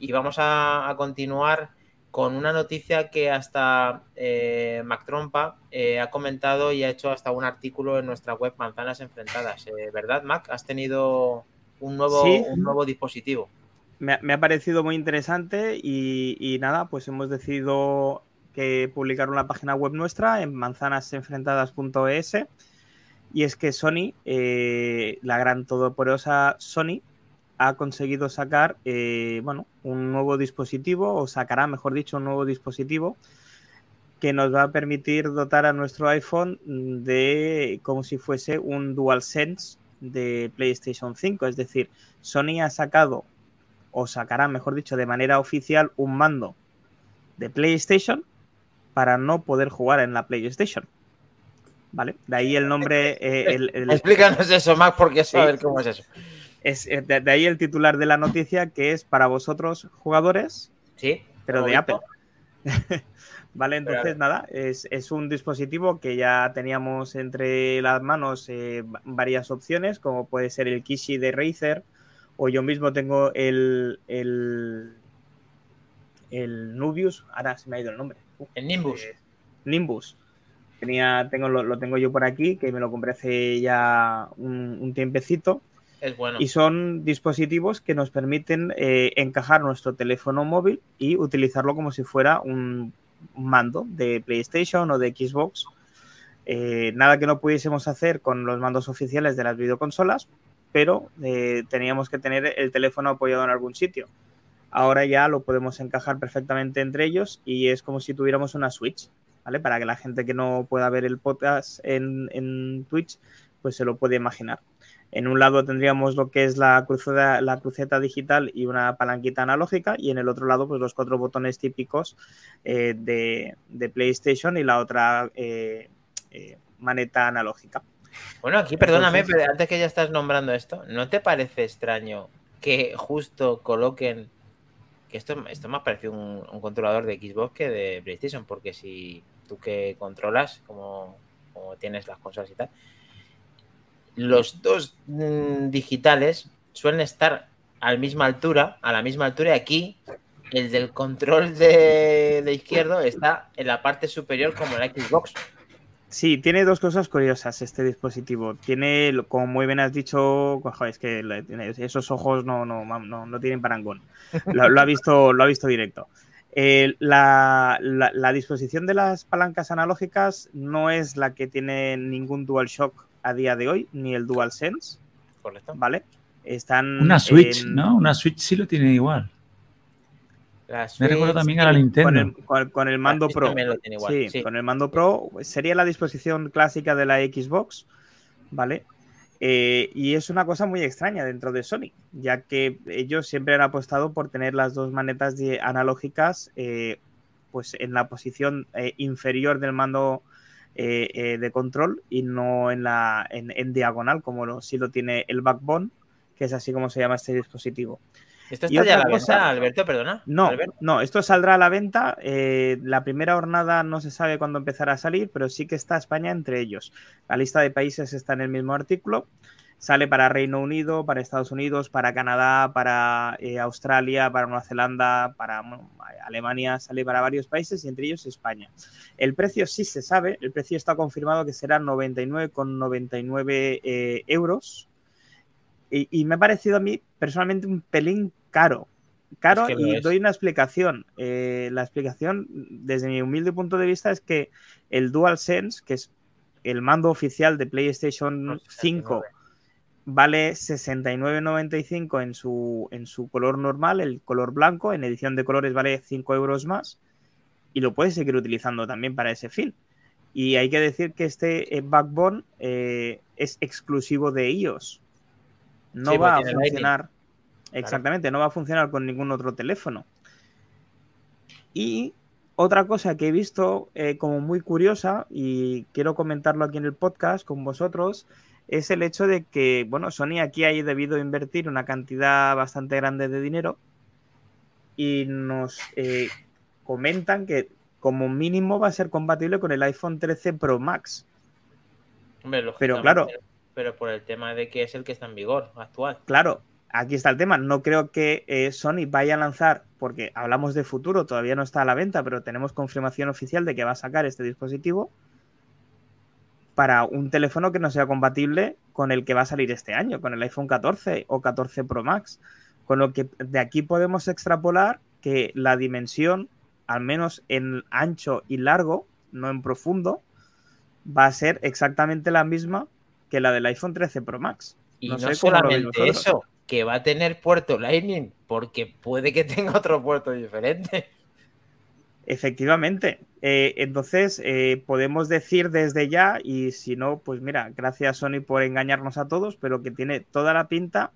Y vamos a, continuar con una noticia que hasta eh, Mac Trompa eh, ha comentado y ha hecho hasta un artículo en nuestra web Manzanas Enfrentadas. Eh, ¿Verdad, Mac? Has tenido un nuevo, un nuevo dispositivo. Me, ha parecido muy interesante y, y nada, pues hemos decidido que publicaron la página web nuestra en manzanasenfrentadas.es. Y es que Sony, eh, la gran todopoderosa Sony, ha conseguido sacar eh, bueno, un nuevo dispositivo, o sacará, mejor dicho, un nuevo dispositivo que nos va a permitir dotar a nuestro iPhone de como si fuese un DualSense de PlayStation 5. Es decir, Sony ha sacado, o sacará, mejor dicho, de manera oficial un mando de PlayStation para no poder jugar en la PlayStation. ¿Vale? De ahí el nombre. Eh, Explícanos eso, Mac, porque saber cómo es eso. Es, eh, de, ahí el titular de la noticia que es para vosotros jugadores, sí, pero de Apple. vale, entonces nada, es, un dispositivo que ya teníamos entre las manos eh, varias opciones, como puede ser el Kishi de Razer, o yo mismo tengo el, el, el Nubius, ahora se me ha ido el nombre. El Nimbus. Eh, Nimbus. Tenía, tengo, lo, tengo yo por aquí, que me lo compré hace ya un, tiempecito. Es bueno. Y son dispositivos que nos permiten eh, encajar nuestro teléfono móvil y utilizarlo como si fuera un, mando de PlayStation o de Xbox. Eh, nada que no pudiésemos hacer con los mandos oficiales de las videoconsolas, pero teníamos que tener el teléfono apoyado en algún sitio ahora ya lo podemos encajar perfectamente entre ellos y es como si tuviéramos una Switch, ¿vale? Para que la gente que no pueda ver el podcast en, Twitch, pues se lo puede imaginar. En un lado tendríamos lo que es la cruceta, la cruceta digital y una palanquita analógica y en el otro lado pues los cuatro botones típicos eh, de, PlayStation y la otra eh, eh, maneta analógica. Bueno, aquí perdóname, pero antes que ya estás nombrando esto, ¿no te parece extraño que justo coloquen que esto, esto ha parecido un, controlador de Xbox que de PlayStation, porque si tú que controlas, como, tienes las consolas y tal, los dos mm, digitales suelen estar a la misma altura, a la misma altura, y aquí el del control de, de izquierdo está en la parte superior como en la Xbox. Sí, tiene dos cosas curiosas este dispositivo. Tiene, como muy bien has dicho, es que esos ojos no, no, no, no tienen parangón. Lo, ha visto, lo ha visto directo. Eh, la, disposición de las palancas analógicas no es la que tiene ningún DualShock a día de hoy, ni el DualSense. Correcto. ¿Vale? Están. Una Switch, ¿no? Una Switch sí lo tiene igual. Me recuerdo también a la Nintendo. Con el, mando Pro. Sí, con el mando Pro sería la disposición clásica de la Xbox, ¿vale? Eh, y es una cosa muy extraña dentro de Sony, ya que ellos siempre han apostado por tener las dos manetas analógicas eh, pues en la posición eh, inferior del mando de control y no en la en, diagonal, como lo, sí lo tiene el Backbone, que es así como se llama este dispositivo. ¿Esto está ya a la venta, Alberto? Perdona. No, no, esto saldrá a la venta. Eh, la primera jornada no se sabe cuándo empezará a salir, pero sí que está España entre ellos. La lista de países está en el mismo artículo. Sale para Reino Unido, para Estados Unidos, para Canadá, para eh, Australia, para Nueva Zelanda, para Alemania, sale para varios países y entre ellos España. El precio sí se sabe, el precio está confirmado que será 99,99 eh, euros. Y, me ha parecido a mí personalmente un pelín caro. Caro y doy una explicación. Eh, la explicación, desde mi humilde punto de vista, es que el DualSense, que es el mando oficial de PlayStation 5 vale 69,95 en su, en su color normal, el color blanco, en edición de colores vale 5 euros más y lo puedes seguir utilizando también para ese fin. Y hay que decir que este eh, Backbone eh, es exclusivo de iOS. No va a funcionar. Exactamente, no va a funcionar con ningún otro teléfono. Y otra cosa que he visto eh, como muy curiosa y quiero comentarlo aquí en el podcast con vosotros es el hecho de que, bueno, Sony aquí ha debido invertir una cantidad bastante grande de dinero y nos eh, comentan que como mínimo va a ser compatible con el iPhone 13 Pro Max. pero claro. Pero por el tema de que es el que está en vigor actual. Claro, aquí está el tema. No creo que eh, Sony vaya a lanzar, porque hablamos de futuro, todavía no está a la venta, pero tenemos confirmación oficial de que va a sacar este dispositivo para un teléfono que no sea compatible con el que va a salir este año, con el iPhone 14 o 14 Pro Max. Con lo que de aquí podemos extrapolar que la dimensión, al menos en ancho y largo, no en profundo, va a ser exactamente la misma que la del iPhone 13 Pro Max. Y no, solamente eso, que va a tener puerto Lightning, porque puede que tenga otro puerto diferente. Efectivamente. Eh, entonces, eh, podemos decir desde ya, y si no, pues mira, gracias Sony por engañarnos a todos, pero que tiene toda la pinta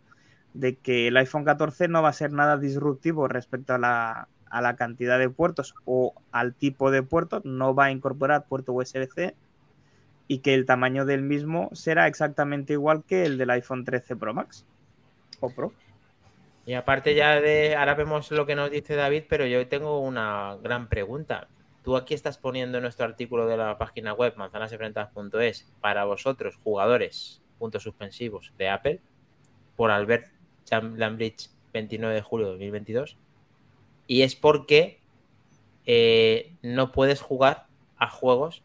de que el iPhone 14 no va a ser nada disruptivo respecto a la, a la cantidad de puertos o al tipo de puertos, no va a incorporar puerto USB-C y que el tamaño del mismo será exactamente igual que el del iPhone 13 Pro Max o Pro. Y aparte ya de, ahora vemos lo que nos dice David, pero yo tengo una gran pregunta. Tú aquí estás poniendo en nuestro artículo de la página web manzanasenfrentadas.es para vosotros, jugadores, puntos suspensivos de Apple, por Albert Lambridge 29 de julio de 2022. Y es porque eh, no puedes jugar a juegos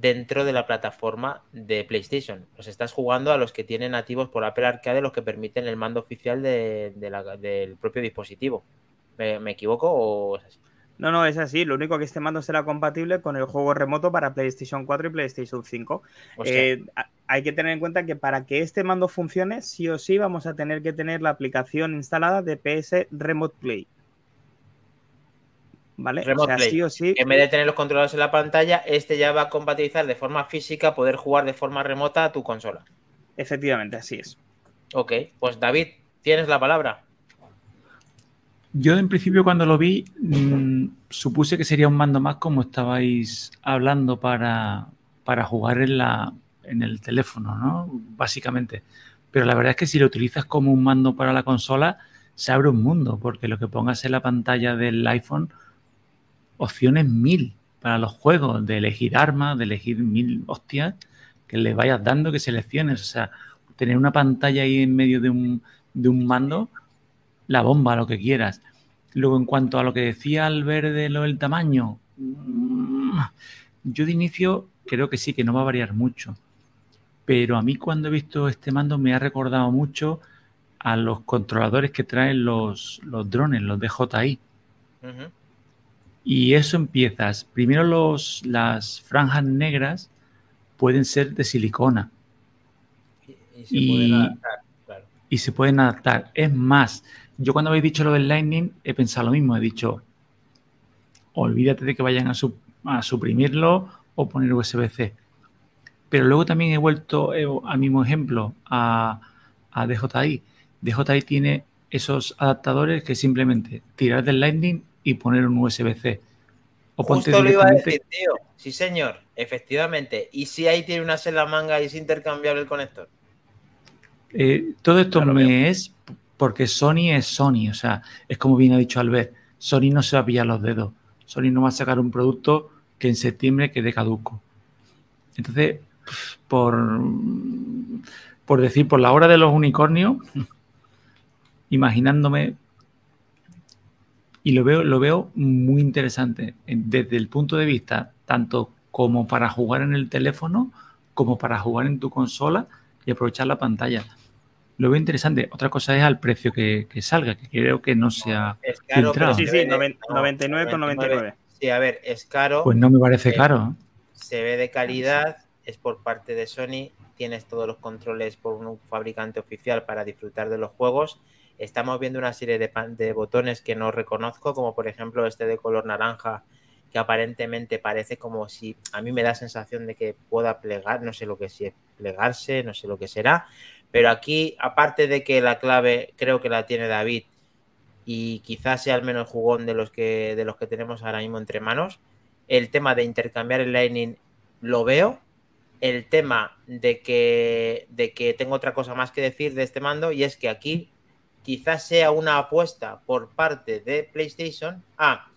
dentro de la plataforma de PlayStation. Los estás jugando a los que tienen nativos por Apple Arcade, los que permiten el mando oficial de, del propio dispositivo. ¿Me, equivoco o es así? No, no, es así. Lo único que este mando será compatible con el juego remoto para PlayStation 4 y PlayStation 5. Eh, hay que tener en cuenta que para que este mando funcione, sí o sí vamos a tener que tener la aplicación instalada de PS Remote Play. ¿Vale? o sí En vez de tener los controladores en la pantalla, este ya va a compatibilizar de forma física, poder jugar de forma remota a tu consola. Efectivamente, así es. Ok, pues David, tienes la palabra. Yo en principio cuando lo vi mm, supuse que sería un mando más como estabais hablando para, para jugar en, la, en el teléfono, ¿no? Básicamente. Pero la verdad es que si lo utilizas como un mando para la consola, se abre un mundo, porque lo que pongas en la pantalla del iPhone opciones mil para los juegos, de elegir armas, de elegir mil hostias que le vayas dando, que selecciones. O sea, tener una pantalla ahí en medio de un, de un mando, la bomba, lo que quieras. Luego, en cuanto a lo que decía al de lo del tamaño, mm, yo de inicio creo que sí, que no va a variar mucho. Pero a mí cuando he visto este mando me ha recordado mucho a los controladores que traen los, los drones, los DJI. Y eso empiezas. Primero los, las franjas negras pueden ser de silicona. Y, se, pueden adaptar, Es más, yo cuando habéis dicho lo del Lightning he pensado lo mismo. He dicho, olvídate de que vayan a, suprimirlo o poner USB-C. Pero luego también he vuelto eh, al mismo ejemplo a, a DJI. DJI tiene esos adaptadores que simplemente tirar del Lightning y poner un USB-C. Justo lo iba a decir, tío. Sí, señor, efectivamente. ¿Y si ahí tiene una celda manga y es intercambiable el conector? Eh, todo esto me es porque Sony es Sony, o sea, es como bien ha dicho Albert, Sony no se va a pillar los dedos, Sony no va a sacar un producto que en septiembre quede caduco. Entonces, por por decir, por la hora de los unicornios, imaginándome, y lo veo, lo veo muy interesante desde el punto de vista tanto como para jugar en el teléfono, como para jugar en tu consola y aprovechar la pantalla. Lo veo interesante. Otra cosa es al precio que, salga, que creo que no sea es caro, filtrado. Sí, sí, 99,99. Sí, a ver, es caro. Pues no me parece caro. Se ve de calidad, es por parte de Sony, tienes todos los controles por un fabricante oficial para disfrutar de los juegos. Estamos viendo una serie de, de botones que no reconozco, como por ejemplo este de color naranja, que aparentemente parece como si a mí me da sensación de que pueda plegar, no sé lo que es, plegarse, no sé lo que será, pero aquí, aparte de que la clave creo que la tiene David y quizás sea el menos jugón de los que, de los que tenemos ahora mismo entre manos, el tema de intercambiar el Lightning lo veo. El tema de que, de que tengo otra cosa más que decir de este mando y es que aquí quizás sea una apuesta por parte de PlayStation a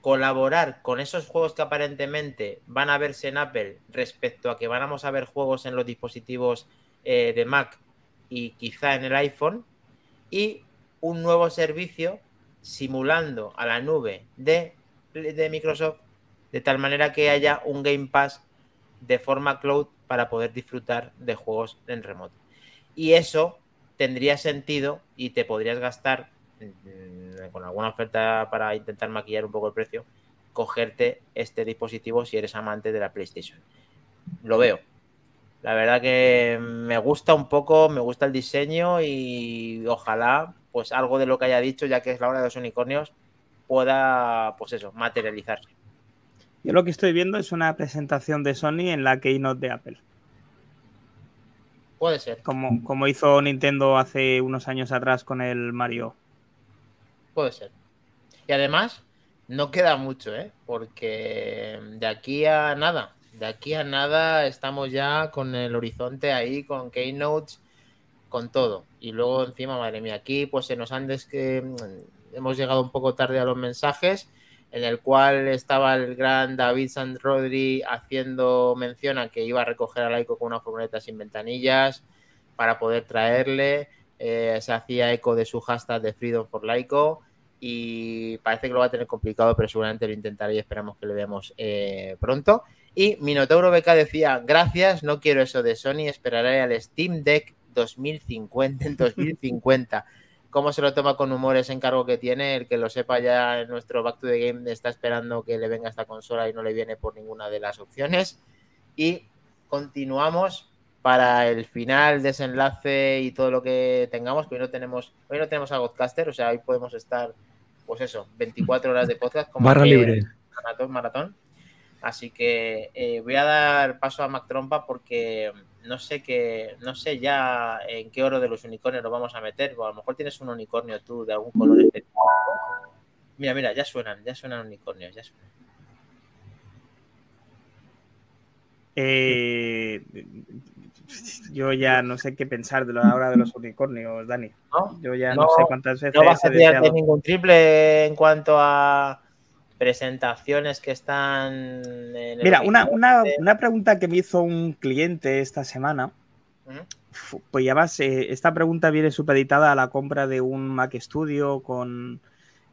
colaborar con esos juegos que aparentemente van a verse en Apple respecto a que vamos a ver juegos en los dispositivos eh, de Mac y quizá en el iPhone y un nuevo servicio simulando a la nube de, de Microsoft de tal manera que haya un Game Pass de forma cloud para poder disfrutar de juegos en remoto. Y eso tendría sentido y te podrías gastar mm, con alguna oferta para intentar maquillar un poco el precio, cogerte este dispositivo si eres amante de la PlayStation. Lo veo, la verdad que me gusta un poco, me gusta el diseño y ojalá, pues algo de lo que haya dicho, ya que es la hora de los unicornios, pueda, pues eso, materializarse. Yo lo que estoy viendo es una presentación de Sony en la Keynote de Apple. Puede ser. Como, como hizo Nintendo hace unos años atrás con el Mario. Puede ser. Y además, no queda mucho, ¿eh? Porque de aquí a nada, de aquí a nada estamos ya con el horizonte ahí, con Keynotes, con todo. Y luego encima, madre mía, aquí pues se nos han des que mm, hemos llegado un poco tarde a los mensajes, en el cual estaba el gran David San Rodri haciendo mención a que iba a recoger a Laico con una furgoneta sin ventanillas para poder traerle. Eh, se hacía eco de su hashtag de Freedom for Laico y parece que lo va a tener complicado, pero seguramente lo intentaré y esperamos que lo veamos eh, pronto. Y Minotauro BK decía, gracias, no quiero eso de Sony, esperaré al Steam Deck 2050 en 2050. ¿Cómo se lo toma con humor ese encargo que tiene? El que lo sepa ya en nuestro Back to the Game está esperando que le venga esta consola y no le viene por ninguna de las opciones. Y continuamos para el final, desenlace y todo lo que tengamos, que hoy no tenemos, hoy no tenemos a Godcaster, o sea, hoy podemos estar, pues eso, 24 horas de podcast. Como Barra libre. Maratón, maratón. Así que eh, voy a dar paso a Mac Trompa porque no sé qué, no sé ya en qué oro de los unicornios nos vamos a meter. a lo mejor tienes un unicornio tú de algún color específico. Mira, mira, ya suenan, ya suenan unicornios, ya suenan. Eh, yo ya no sé qué pensar de la hora de los unicornios, Dani. Yo ya no, sé cuántas veces. No vas a tirar ningún triple en cuanto a presentaciones que están. Mira, una, una, una, pregunta que me hizo un cliente esta semana. Pues ya vas, eh, esta pregunta viene supeditada a la compra de un Mac Studio con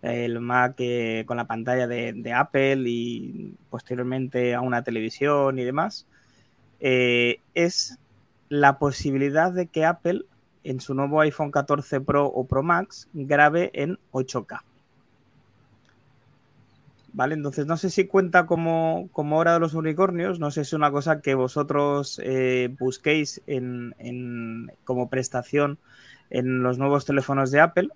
el Mac eh, con la pantalla de, Apple y posteriormente a una televisión y demás. Eh, es la posibilidad de que Apple en su nuevo iPhone 14 Pro o Pro Max grabe en 8K. ¿Vale? Entonces no sé si cuenta como, hora de los unicornios, no sé si es una cosa que vosotros eh, busquéis en, como prestación en los nuevos teléfonos de Apple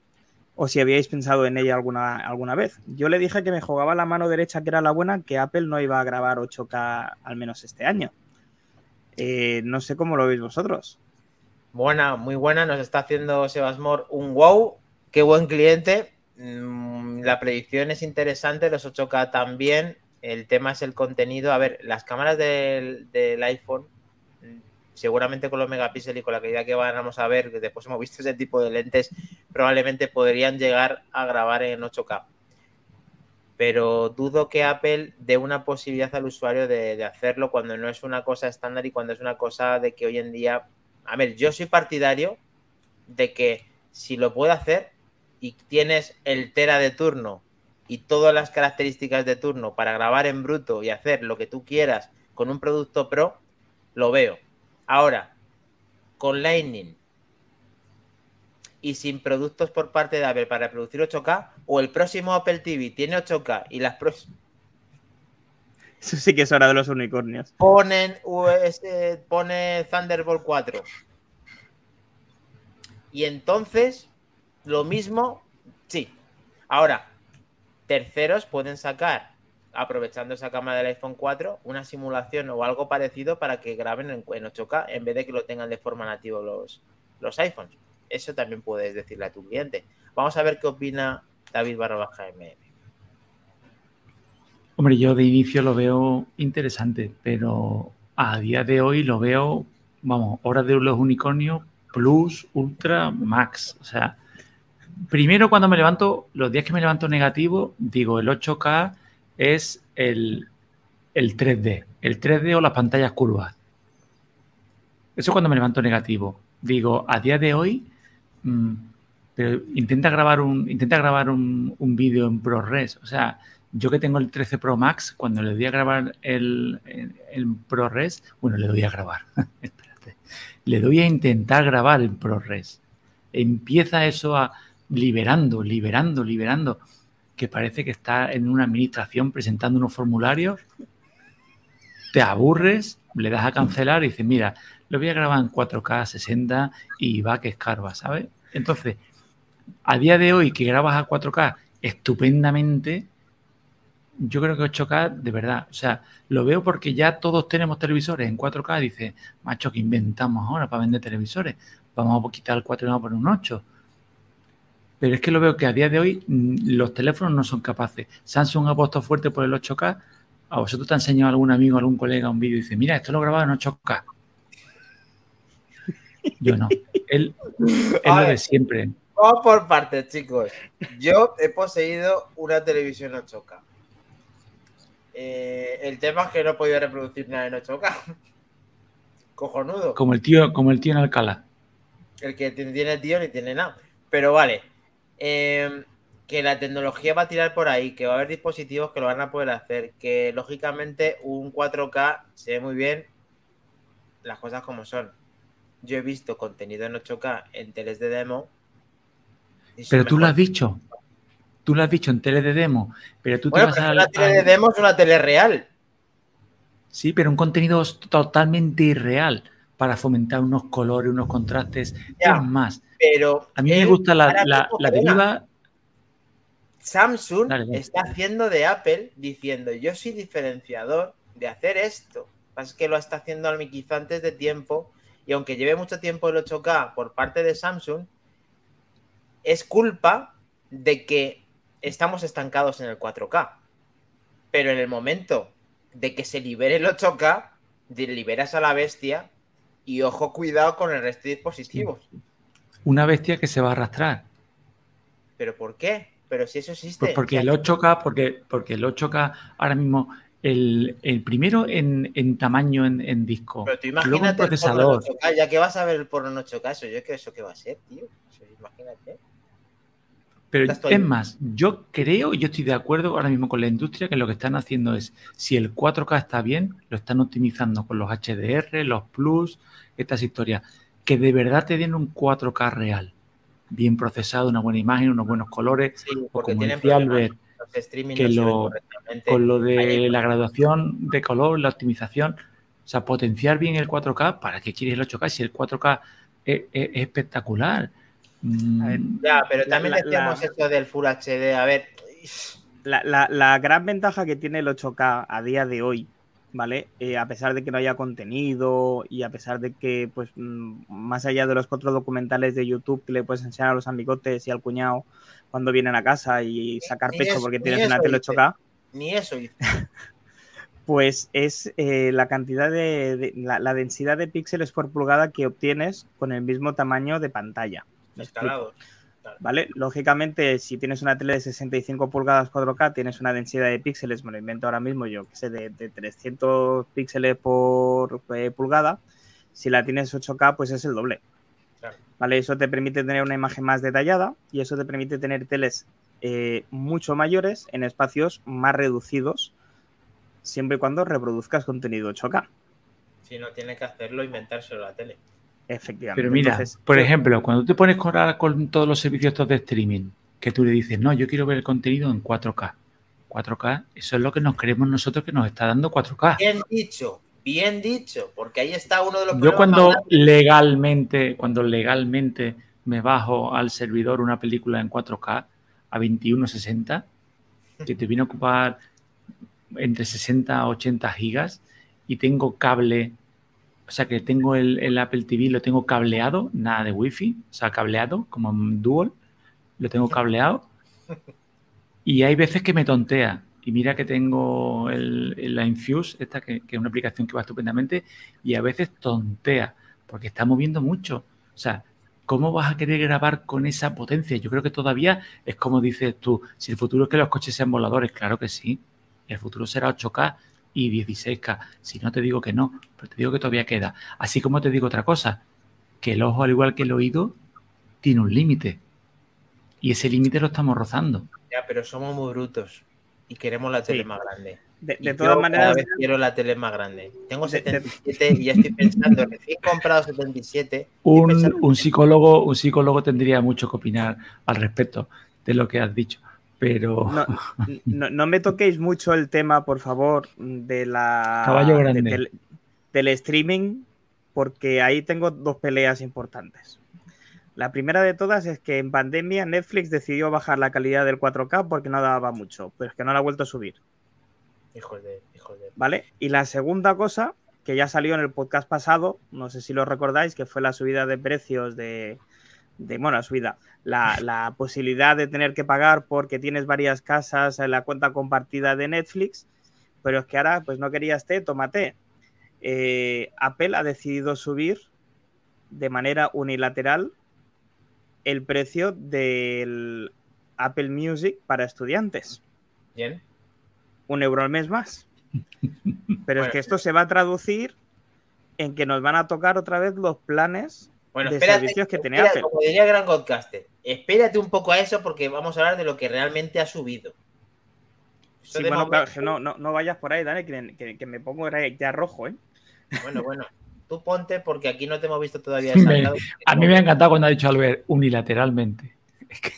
o si habíais pensado en ella alguna, alguna vez. Yo le dije que me jugaba la mano derecha que era la buena, que Apple no iba a grabar 8K al menos este año. Eh, no sé cómo lo veis vosotros. Buena, muy buena. Nos está haciendo Sebasmor un wow. Qué buen cliente. Mm, la predicción es interesante, los 8K también. El tema es el contenido. A ver, las cámaras del, iPhone, mm, seguramente con los megapíxeles y con la calidad que vamos a ver, después hemos visto ese tipo de lentes, probablemente podrían llegar a grabar en 8K. Pero dudo que Apple dé una posibilidad al usuario de, de hacerlo cuando no es una cosa estándar y cuando es una cosa de que hoy en día A ver, yo soy partidario de que si lo puede hacer y tienes el Tera de turno y todas las características de turno para grabar en bruto y hacer lo que tú quieras con un producto pro, lo veo. Ahora, con Lightning y sin productos por parte de Apple para reproducir 8K, o el próximo Apple TV tiene 8K y las próximas Eso sí que es hora de los unicornios. ponen US, pone Thunderbolt 4. Y entonces, lo mismo, sí. Ahora, terceros pueden sacar, aprovechando esa cámara del iPhone 4, una simulación o algo parecido para que graben en, en 8K en vez de que lo tengan de forma nativa los, los iPhones. Eso también puedes decirle a tu cliente. Vamos a ver qué opina David barra MM. Hombre, yo de inicio lo veo interesante, pero a día de hoy lo veo, vamos, hora de los unicornios, plus, ultra, max. O sea, primero cuando me levanto, los días que me levanto negativo, digo, el 8K es el, el 3D, el 3D o las pantallas curvas. Eso cuando me levanto negativo. Digo, a día de hoy, mm, pero intenta grabar un, intenta grabar un, un vídeo en ProRes. O sea, yo que tengo el 13 Pro Max, cuando le doy a grabar el, el, el ProRes, bueno, le doy a grabar, espérate, le doy a intentar grabar en ProRes. Empieza eso a liberando, liberando, liberando, que parece que está en una administración presentando unos formularios, te aburres, le das a cancelar y dices, mira, lo voy a grabar en 4K 60 y va que escarba, ¿sabes? Entonces, a día de hoy que grabas a 4K estupendamente, yo creo que 8K, de verdad, o sea, lo veo porque ya todos tenemos televisores en 4K. Dice, macho, que inventamos ahora para vender televisores? Vamos a quitar el 4 y vamos a poner un 8. Pero es que lo veo que a día de hoy mm, los teléfonos no son capaces. Samsung ha puesto fuerte por el 8K. A vosotros te ha enseñado algún amigo, algún colega un vídeo y dice, mira, esto lo he grabado en 8K. Yo no. Él es lo de siempre. Vamos por partes, chicos. Yo he poseído una televisión 8K. Eh, el tema es que no he podido reproducir nada en 8K. Cojonudo. Como el tío, como el tío en Alcalá. El que tiene tío ni tiene nada. Pero vale. Eh, que la tecnología va a tirar por ahí, que va a haber dispositivos que lo van a poder hacer, que lógicamente un 4K se ve muy bien, las cosas como son. Yo he visto contenido en 8K en teles de demo. Pero tú lo has dicho. Tú lo has dicho en tele de demo. Pero tú Bueno, te vas pero al- una tele de demo es una tele real. Sí, pero un contenido totalmente irreal para fomentar unos colores, unos contrastes. Ya. Es más, Pero a mí me gusta la, la- la deriva. Samsung Dale, dale. está haciendo de Apple diciendo yo soy diferenciador de hacer esto. Pasa es que lo está haciendo al quizá antes de tiempo y aunque lleve mucho tiempo el 8K por parte de Samsung, es culpa de que estamos estancados en el 4K. Pero en el momento de que se libere el 8K, de- liberas a la bestia y ojo, cuidado con el resto de dispositivos. Una bestia que se va a arrastrar. ¿Pero por qué? Pero si eso existe. Pues porque el sea, 8K, porque, porque el 8K ahora mismo, el, el primero en, en tamaño en, en disco, Pero tú luego imagínate el porno procesador, en 8K, ya que vas a ver el porno en 8K, eso yo que eso qué va a ser, tío. Eso, imagínate. Pero es más, yo creo, y yo estoy de acuerdo ahora mismo con la industria, que lo que están haciendo es, si el 4K está bien, lo están optimizando con los HDR, los Plus, estas historias, que de verdad te den un 4K real, bien procesado, una buena imagen, unos buenos colores, Sí, o como decía. Albert, que no lo- con lo de la graduación de color, la optimización, o sea, potenciar bien el 4K, ¿para qué quieres el 8K? Si el 4K es, es- es espectacular. Mm, A ver, Ya, pero también la- decíamos la- eso del Full HD. A ver, La, la- la gran ventaja que tiene el 8K a día de hoy, ¿vale? Eh, a pesar de que no haya contenido y a pesar de que, pues, mm, más allá de los cuatro documentales de YouTube que le puedes enseñar a los amigotes y al cuñado cuando vienen a casa y sacar Ni pecho eso- porque tienes una tele dice. 8K, ni eso dice. pues es eh, la cantidad de, de- la, la densidad de píxeles por pulgada que obtienes con el mismo tamaño de pantalla. ¿Vale? Lógicamente, si tienes una tele de 65 pulgadas 4K, tienes una densidad de píxeles, me lo invento ahora mismo yo, que sé, de, de 300 píxeles por eh, pulgada. Si la tienes 8K, pues es el doble. Claro. ¿Vale? Eso te permite tener una imagen más detallada y eso te permite tener teles eh, mucho mayores en espacios más reducidos, siempre y cuando reproduzcas contenido 8K. Si no tiene que hacerlo, inventárselo la tele. Efectivamente. Pero mira, Entonces, por yo- ejemplo, cuando tú pones con, todos los servicios estos de streaming, que tú le dices, no, yo quiero ver el contenido en 4K. 4K, eso es lo que nos creemos nosotros que nos está dando 4K. Bien dicho, bien dicho, porque ahí está uno de los Yo problemas cuando legalmente, cuando legalmente me bajo al servidor una película en 4K a 2160, que te viene a ocupar entre 60 a 80 gigas y tengo cable, o sea que tengo el, el Apple TV, lo tengo cableado, nada de wifi, o sea, cableado como en Dual, lo tengo cableado y hay veces que me tontea. Y mira que tengo el- el- la Infuse, esta que, que es una aplicación que va estupendamente, y a veces tontea, porque está moviendo mucho. O sea, ¿cómo vas a querer grabar con esa potencia? Yo creo que todavía es como dices tú, si el futuro es que los coches sean voladores, claro que sí. El futuro será 8K y 16K. Si no te digo que no, pero te digo que todavía queda. Así como te digo otra cosa, que el ojo, al igual que el oído, tiene un límite. Y ese límite lo estamos rozando. Ya, pero somos muy brutos y queremos la tele Sí. más grande. de, de yo todas cada maneras, vez quiero la tele más grande. Tengo De- de- 77 y ya estoy pensando, recién comprado 77. estoy Un, un psicólogo, un psicólogo tendría mucho que opinar al respecto de lo que has dicho. Pero no, no- no me toquéis mucho el tema, por favor, de la Caballo de- grande. del, del streaming, porque ahí tengo dos peleas importantes. La primera de todas es que en pandemia Netflix decidió bajar la calidad del 4K porque no daba mucho, pero es que no la ha vuelto a subir, Hijos de, hijos de. ¿vale? Y la segunda cosa, que ya salió en el podcast pasado, no sé si lo recordáis, que fue la subida de precios de, de bueno, la subida, la, la posibilidad de tener que pagar porque tienes varias casas en la cuenta compartida de Netflix, pero es que ahora pues no querías té, tómate. Eh, Apple ha decidido subir de manera unilateral el precio del Apple Music para estudiantes. Bien. Un euro al mes más. Pero es que esto se va a traducir en que nos van a tocar otra vez los planes Bueno, de espérate, servicios que tiene espérate, Apple. Como diría el gran Godcaster, espérate un poco a eso porque vamos a hablar de lo que realmente ha subido. Eso Sí, de bueno, claro, momento- que no, no, no vayas por ahí, Dani, que, que- que me pongo ya rojo, ¿eh? Bueno, bueno, tú ponte porque aquí no te hemos visto todavía. Me- a mí me ha encantado cuando ha dicho Albert unilateralmente. Es que,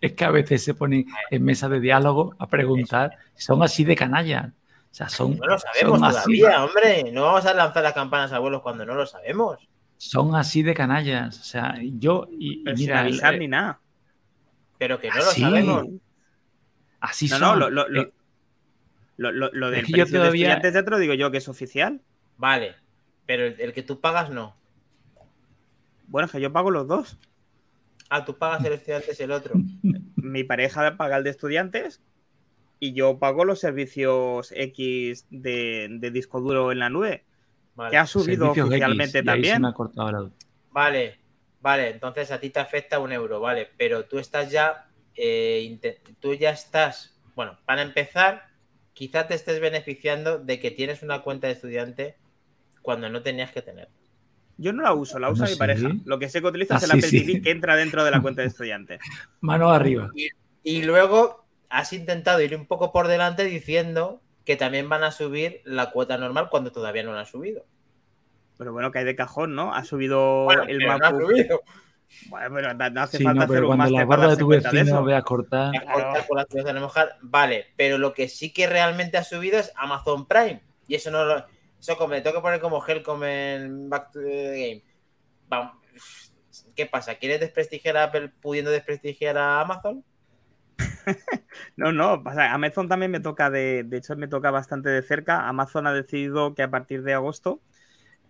es que a veces se ponen en mesa de diálogo a preguntar, son así de canalla. O sea, son, No lo sabemos son así, todavía, hombre. No vamos a lanzar las campanas a vuelos cuando no lo sabemos. Son así de canallas. O sea, yo, y, Pero mira, avisar eh, ni nada. Pero que no Así. lo sabemos. así No, son. no, lo, lo, lo, Eh, lo, lo- lo del es que yo precio de estudiantes te lo digo yo, que es oficial. Vale, pero el, el que tú pagas no. Bueno, es que yo pago los dos. Ah, tú pagas el estudiante y el otro. Mi pareja paga el de estudiantes y yo pago los servicios X de, de disco duro en la nube, Vale. que ha subido servicios X, oficialmente se también. me ha cortado la. Vale, vale, entonces a ti te afecta un euro, vale, pero tú estás ya, eh, tú ya estás, bueno, para empezar, quizá te estés beneficiando de que tienes una cuenta de estudiante cuando no tenías que tener. Yo no la uso, la usa No mi pareja. Lo que sé que utiliza es Ah, el sí, Apple sí. TV que entra dentro de la cuenta de estudiantes. Manos arriba. Y luego has intentado ir un poco por delante diciendo que también van a subir la cuota normal cuando todavía no la han subido. Pero bueno, que hay de cajón, ¿no? Ha subido Bueno, el pero no ha MacBook. subido. Bueno, pero no, hace Sí, falta no, hacer pero un cuando la barba de tu vecino veas cortar. Cortar la Vale, pero lo que sí que realmente ha subido es Amazon Prime. Y eso no lo. Eso como le tengo que poner como Helcom en Back to the Game. Vamos. ¿Qué pasa? ¿Quieres desprestigiar a Apple pudiendo desprestigiar a Amazon? No, no, Amazon también me toca de, de hecho me toca bastante de cerca. Amazon ha decidido que a partir de agosto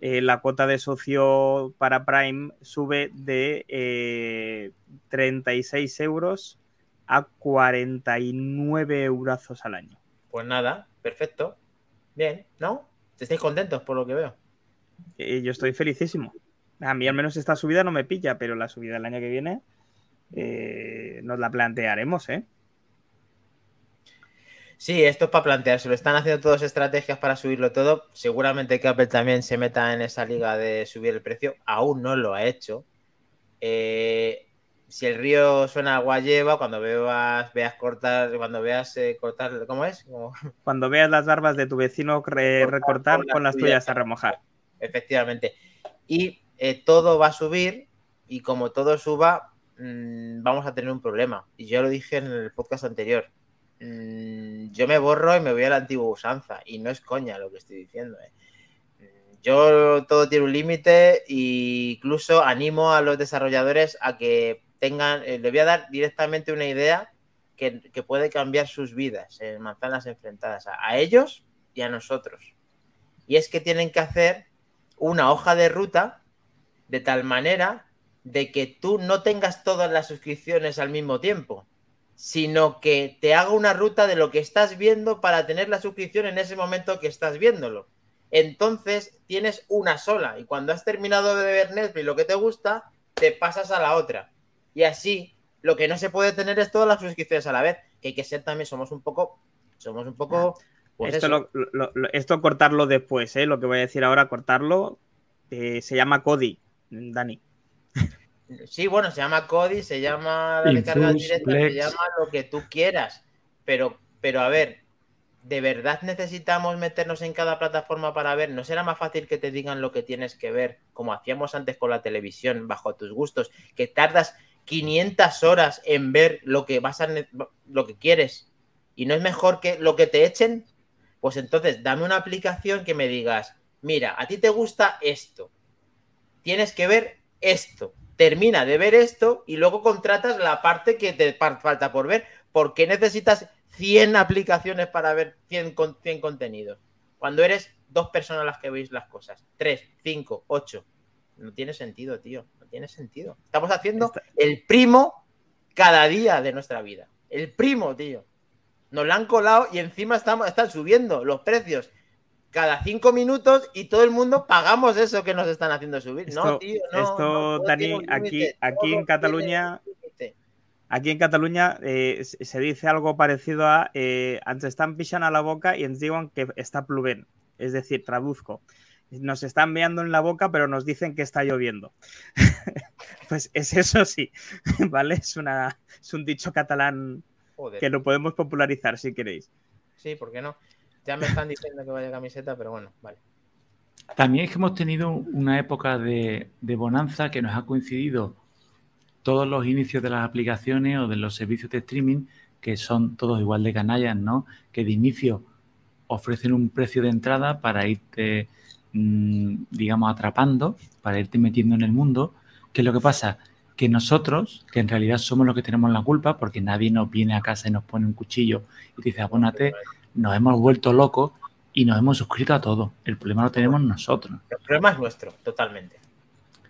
eh, la cuota de socio para Prime sube de eh, 36 euros a 49 eurazos al año. Pues nada, perfecto. Bien, ¿no? ¿Estáis contentos por lo que veo? Eh, yo estoy felicísimo. A mí al menos esta subida no me pilla, pero la subida del año que viene eh, nos la plantearemos, ¿eh? Sí, esto es para planteárselo. Están haciendo todas estrategias para subirlo todo. Seguramente que Apple también se meta en esa liga de subir el precio. Aún no lo ha hecho. Eh, si el río suena agua lleva, cuando veas, veas cortar, cuando veas eh, cortar, ¿cómo es? Como- Cuando veas las barbas de tu vecino re- recortar, pon las tuyas a remojar. Efectivamente. Y eh, todo va a subir y como todo suba, mm, vamos a tener un problema. Y yo lo dije en el podcast anterior. Mm, yo me borro y me voy a la antigua usanza. Y no es coña lo que estoy diciendo. eh. Mm, Yo todo tiene un límite e incluso animo a los desarrolladores a que tengan, eh, le voy a dar directamente una idea que, puede cambiar sus vidas en manzanas enfrentadas a ellos y a nosotros. Y es que tienen que hacer una hoja de ruta de tal manera de que tú no tengas todas las suscripciones al mismo tiempo, sino que te haga una ruta de lo que estás viendo para tener la suscripción en ese momento que estás viéndolo. Entonces tienes una sola y cuando has terminado de ver Netflix lo que te gusta, te pasas a la otra. Y así, lo que no se puede tener es todas las suscripciones a la vez, que hay que ser también, somos un poco, somos un poco... pues esto, lo- lo- lo- esto cortarlo después, ¿eh? lo que voy a decir ahora, cortarlo. eh, se llama Cody, Dani. Sí, bueno, se llama Cody, se llama la Infuse, recarga directa, se llama lo que tú quieras. Pero, pero a ver, ¿de verdad necesitamos meternos en cada plataforma para ver? ¿No será más fácil que te digan lo que tienes que ver, como hacíamos antes con la televisión, bajo tus gustos, que tardas 500 horas en ver lo que vas a lo que quieres y no es mejor que lo que te echen? Pues entonces, dame una aplicación que me digas, mira, a ti te gusta esto, tienes que ver esto. Termina de ver esto y luego contratas la parte que te falta por ver. ¿Por qué necesitas 100 aplicaciones para ver 100, con- 100 contenidos? Cuando eres dos personas las que veis las cosas. Tres, cinco, ocho. No tiene sentido, tío. No tiene sentido. Estamos haciendo el primo cada día de nuestra vida. El primo, tío. Nos la han colado y encima estamos, están subiendo los precios cada cinco minutos y todo el mundo pagamos eso que nos están haciendo subir. no, Esto- tío, no. esto, no, Dani, aquí- aquí en Cataluña-. Aquí en Cataluña eh, se dice algo parecido a eh, ens están pisando a la boca y ens digan que está plovent. Es decir, traduzco. Nos están meando en la boca, pero nos dicen que está lloviendo. pues es eso sí, ¿vale? Es, una, es un dicho catalán Joder. que lo podemos popularizar si queréis. Sí, ¿por qué no? Ya me están diciendo que vaya camiseta, pero bueno, vale. También es que hemos tenido una época de, de bonanza que nos ha coincidido todos los inicios de las aplicaciones o de los servicios de streaming, que son todos igual de canallas, ¿no? Que de inicio ofrecen un precio de entrada para irte, mm, digamos, atrapando, para irte metiendo en el mundo. ¿Qué es lo que pasa? Que nosotros, que en realidad somos los que tenemos la culpa, porque nadie nos viene a casa y nos pone un cuchillo y te dice, abónate, nos hemos vuelto locos y nos hemos suscrito a todo. El problema lo tenemos nosotros. El problema es nuestro, totalmente.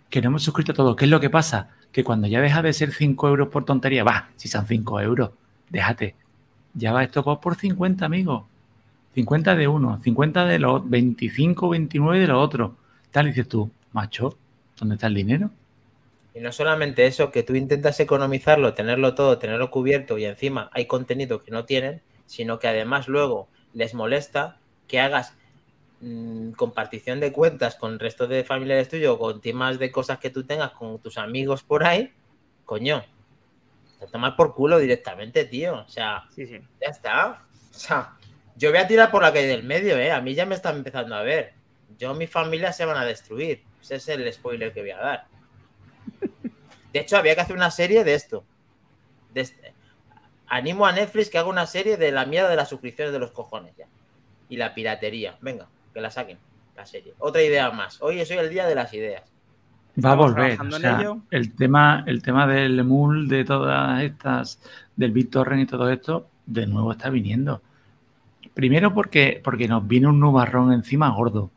Que nos hemos suscrito a todo. ¿Qué es lo que pasa? Que cuando ya deja de ser 5 euros por tontería, va, si son 5 euros, déjate. Ya va esto por- por 50, amigos. 50 de uno, 50 de los 25, 29 de los otros. Tal dices tú, macho, ¿dónde está el dinero? Y no solamente eso, que tú intentas economizarlo, tenerlo todo, tenerlo cubierto y encima hay contenido que no tienen, sino que además luego les molesta que hagas mm, compartición de cuentas con el resto de familiares tuyos, con temas de cosas que tú tengas con tus amigos por ahí, coño, te tomas por culo directamente, tío. O sea, Sí, sí. ya está. O sea, yo voy a tirar por la calle del medio, ¿eh? A mí ya me están empezando a ver. Yo, mi familia se van a destruir. Ese es el spoiler que voy a dar. De hecho, había que hacer una serie de esto. De este. Animo a Netflix que haga una serie de la mierda de las suscripciones de los cojones ya. Y la piratería. Venga, que la saquen, la serie. Otra idea más. Hoy es hoy el día de las ideas. Va a volver. o sea, el tema, el tema del emul, de todas estas, del BitTorrent y todo esto, de nuevo está viniendo. Primero porque, porque nos viene un nubarrón encima gordo.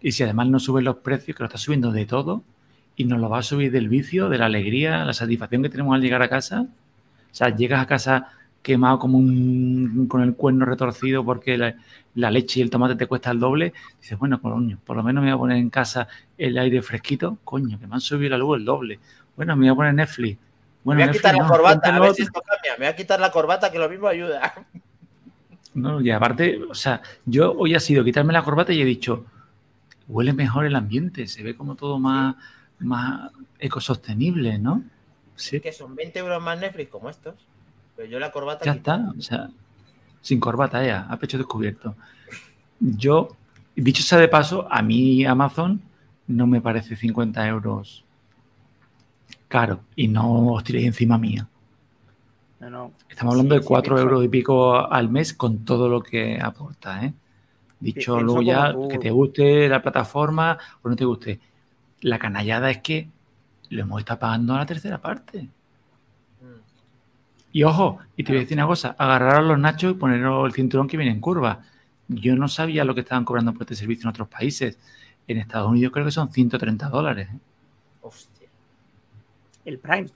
Y si además no suben los precios, que lo está subiendo de todo, y nos lo va a subir del vicio, de la alegría, la satisfacción que tenemos al llegar a casa. O sea, llegas a casa quemado como un, con el cuerno retorcido porque la, la leche y el tomate te cuesta el doble. Dices, bueno, coño, por lo menos me voy a poner en casa el aire fresquito. Coño, que me han subido la luz el doble. Bueno, me voy a poner Netflix. Bueno, me voy a Netflix quitar la corbata, a ver si esto cambia. Me voy a quitar la corbata, que lo mismo ayuda. No, y aparte, o sea, yo hoy ha sido quitarme la corbata y he dicho, huele mejor el ambiente, se ve como todo más, más ecosostenible, ¿no? Sí. Que son 20 euros más Netflix como estos. Pero yo la corbata. Ya está, o sea, sin corbata ya, a pecho descubierto. Yo, dicho sea de paso, a mí Amazon no me parece 50 euros caro y no os tiréis encima mía. Estamos hablando de 4 euros y pico al mes con todo lo que aporta. ¿eh? Dicho luego ya, que te guste la plataforma o no te guste. La canallada es que lo hemos estado pagando a la tercera parte. Mm. Y ojo, y te voy a decir una cosa, agarraros los nachos y poneros el cinturón que viene en curva. Yo no sabía lo que estaban cobrando por este servicio en otros países. En Estados Unidos creo que son 130 dólares. ¿eh? Hostia. El Prime.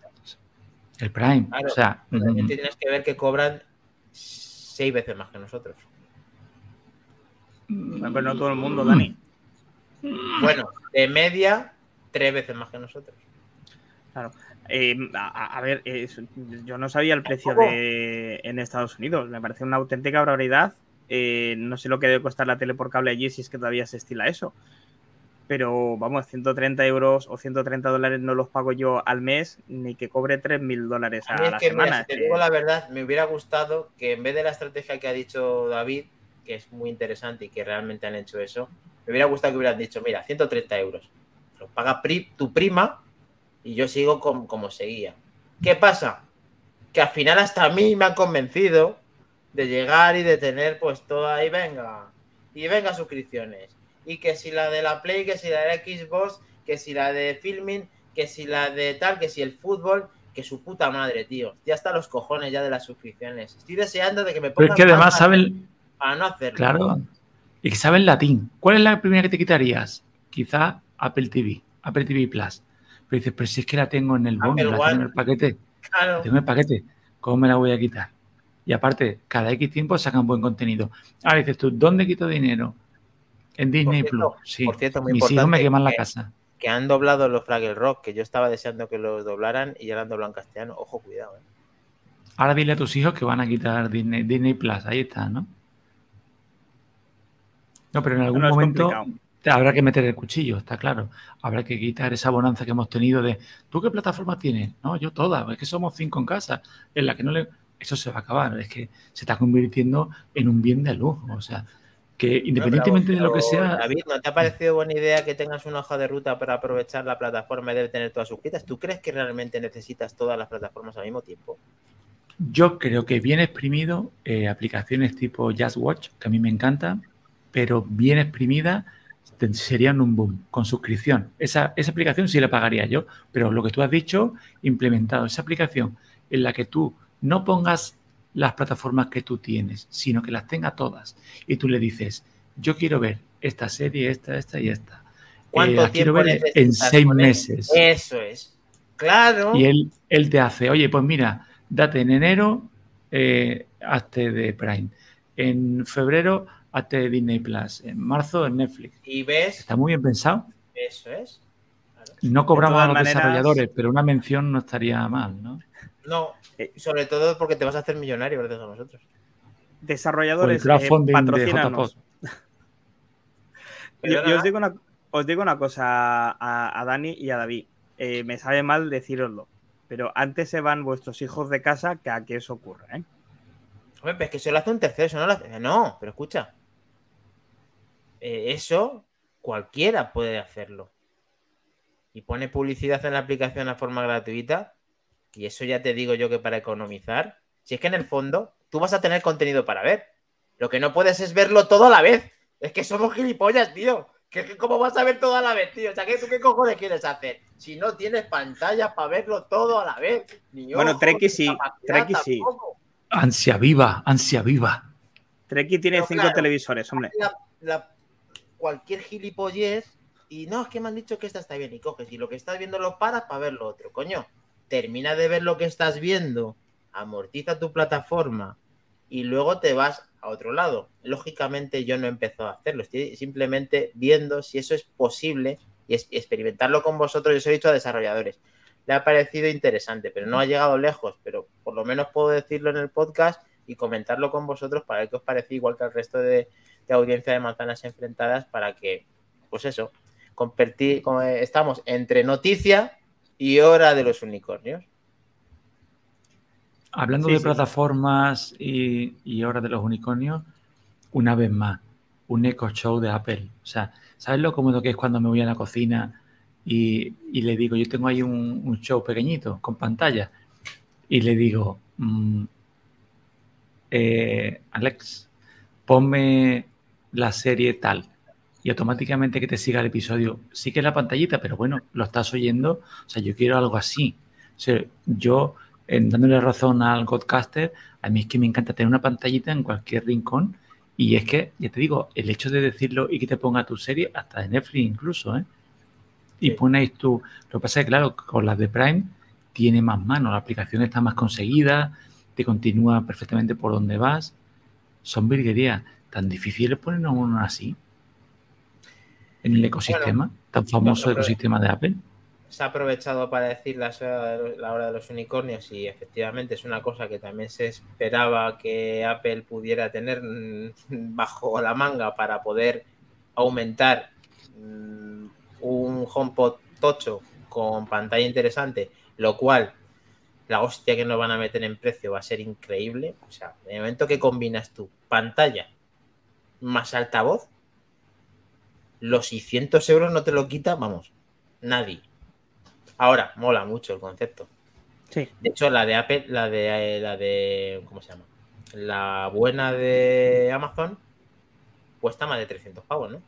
El Prime. o sea, tienes que ver que cobran seis veces más que nosotros. Pero no todo el mundo, Dani. Bueno, de media, tres veces más que nosotros. Claro. Eh, a, ver, yo no sabía el precio de en Estados Unidos. Me parece una auténtica barbaridad. Eh, no sé lo que debe costar la tele por cable allí si es que todavía se estila eso pero vamos, 130 euros o 130 dólares no los pago yo al mes, ni que cobre 3.000 dólares a, la semana. te digo la verdad, me hubiera gustado que en vez de la estrategia que ha dicho David, que es muy interesante y que realmente han hecho eso, me hubiera gustado que hubieran dicho, mira, 130 euros, los paga tu prima y yo sigo como seguía. ¿Qué pasa? Que al final hasta a mí me han convencido de llegar y de tener pues todo ahí, venga, y venga suscripciones y que si la de la Play, que si la de Xbox, que si la de filming, que si la de tal, que si el fútbol, que su puta madre, tío. Ya está los cojones ya de las suscripciones. Estoy deseando de que me pongan. Pero es que además saben. Para no hacerlo. Claro. Y que saben latín. ¿Cuál es la primera que te quitarías? Quizá Apple TV, Apple TV Plus. Pero dices, pero si es que la tengo en el bono, la tengo en el paquete. Claro. Tengo en el paquete. ¿Cómo me la voy a quitar? Y aparte, cada X tiempo sacan buen contenido. Ahora dices tú, ¿dónde quito dinero? En Disney Plus, sí. Por cierto, muy Mis hijos me queman la casa. Que han doblado los Fraggle Rock, que yo estaba deseando que los doblaran y ya lo han doblado en castellano. Ojo, cuidado. Eh. Ahora dile a tus hijos que van a quitar Disney, Disney Plus. Ahí está, ¿no? No, pero en algún momento habrá que meter el cuchillo, está claro. Habrá que quitar esa bonanza que hemos tenido de ¿tú qué plataforma tienes? No, yo todas, es que somos cinco en casa, en la que no le. Eso se va a acabar, es que se está convirtiendo en un bien de lujo. O sea, que independientemente de lo que sea. David, ¿no te ha parecido buena idea que tengas una hoja de ruta para aprovechar la plataforma y debe tener todas sus quitas? ¿Tú crees que realmente necesitas todas las plataformas al mismo tiempo? Yo creo que bien exprimido, eh, aplicaciones tipo Just Watch, que a mí me encanta, pero bien exprimida serían un boom con suscripción. Esa, esa aplicación sí la pagaría yo, pero lo que tú has dicho, implementado esa aplicación en la que tú no pongas las plataformas que tú tienes, sino que las tenga todas. Y tú le dices, yo quiero ver esta serie, esta, esta y esta. ¿Cuánto eh, quiero ver en seis meses. Eso es. Claro. Y él, él te hace, oye, pues mira, date en enero eh, hasta de Prime. En febrero hasta de Disney Plus. En marzo en Netflix. Y ves. Está muy bien pensado. Eso es. No cobramos a los desarrolladores, pero una mención no estaría mal, ¿no? No, eh, sobre todo porque te vas a hacer millonario gracias a nosotros. Desarrolladores, eh, patrocinanos. yo, os, digo una, os, digo una, cosa a, Dani y a David. Eh, me sabe mal deciroslo, pero antes se van vuestros hijos de casa que a que eso ocurra, ¿eh? Hombre, pero es que se lo hace un tercero, eso no lo hace. No, pero escucha. Eso cualquiera puede hacerlo. Y pone publicidad en la aplicación a forma gratuita y eso ya te digo yo que para economizar, si es que en el fondo tú vas a tener contenido para ver. Lo que no puedes es verlo todo a la vez. Es que somos gilipollas, tío. Que, ¿Cómo vas a ver todo a la vez, tío? O sea, ¿qué, ¿tú qué cojones quieres hacer? Si no tienes pantalla para verlo todo a la vez. bueno, Treki sí. Treki sí. Ansia viva, ansia viva. Treki tiene cinco televisores, hombre. Cualquier gilipollez. Y no, es que me han dicho que esta está bien. Y coges. Y lo que estás viendo lo paras para ver lo otro, coño termina de ver lo que estás viendo, amortiza tu plataforma y luego te vas a otro lado. Lógicamente yo no he empezado a hacerlo, estoy simplemente viendo si eso es posible y experimentarlo con vosotros. Yo os he dicho a desarrolladores. Le ha parecido interesante, pero no ha llegado lejos, pero por lo menos puedo decirlo en el podcast y comentarlo con vosotros para ver qué os parece, igual que al resto de, de audiencia de manzanas enfrentadas, para que, pues eso, compartir, como estamos entre noticia y hora de los unicornios. Hablando Sí, de sí. plataformas y, y hora de los unicornios, una vez más, un eco show de Apple. O sea, ¿sabes lo cómodo que es cuando me voy a la cocina y, y le digo, yo tengo ahí un, un show pequeñito con pantalla y le digo, mm, eh, Alex, ponme la serie tal y automáticamente que te siga el episodio, sí que la pantallita, pero bueno, lo estás oyendo, o sea, yo quiero algo así. O sea, yo, en dándole razón al Godcaster, a mí es que me encanta tener una pantallita en cualquier rincón y es que, ya te digo, el hecho de decirlo y que te ponga tu serie, hasta de Netflix incluso, ¿eh? Y ponéis tú, lo que pasa es que, claro, con las de Prime tiene más mano, la aplicación está más conseguida, te continúa perfectamente por donde vas. Son virguerías. Tan difíciles poner uno así en el ecosistema, tan famoso ecosistema de Apple. se ha aprovechado para decir la, la hora de los unicornios y efectivamente es una cosa que también se esperaba que Apple pudiera tener mm, bajo la manga para poder aumentar mm, un HomePod tocho con pantalla interesante, lo cual la hostia que nos van a meter en precio va a ser increíble. O sea, en el momento que combinas tu pantalla más altavoz, los 600 euros no te lo quita, vamos, nadie. Ahora, mola mucho el concepto. Sí. De hecho, la de Apple, la de, eh, la de, ¿cómo se llama? La buena de Amazon cuesta más de 300 pavos, ¿no?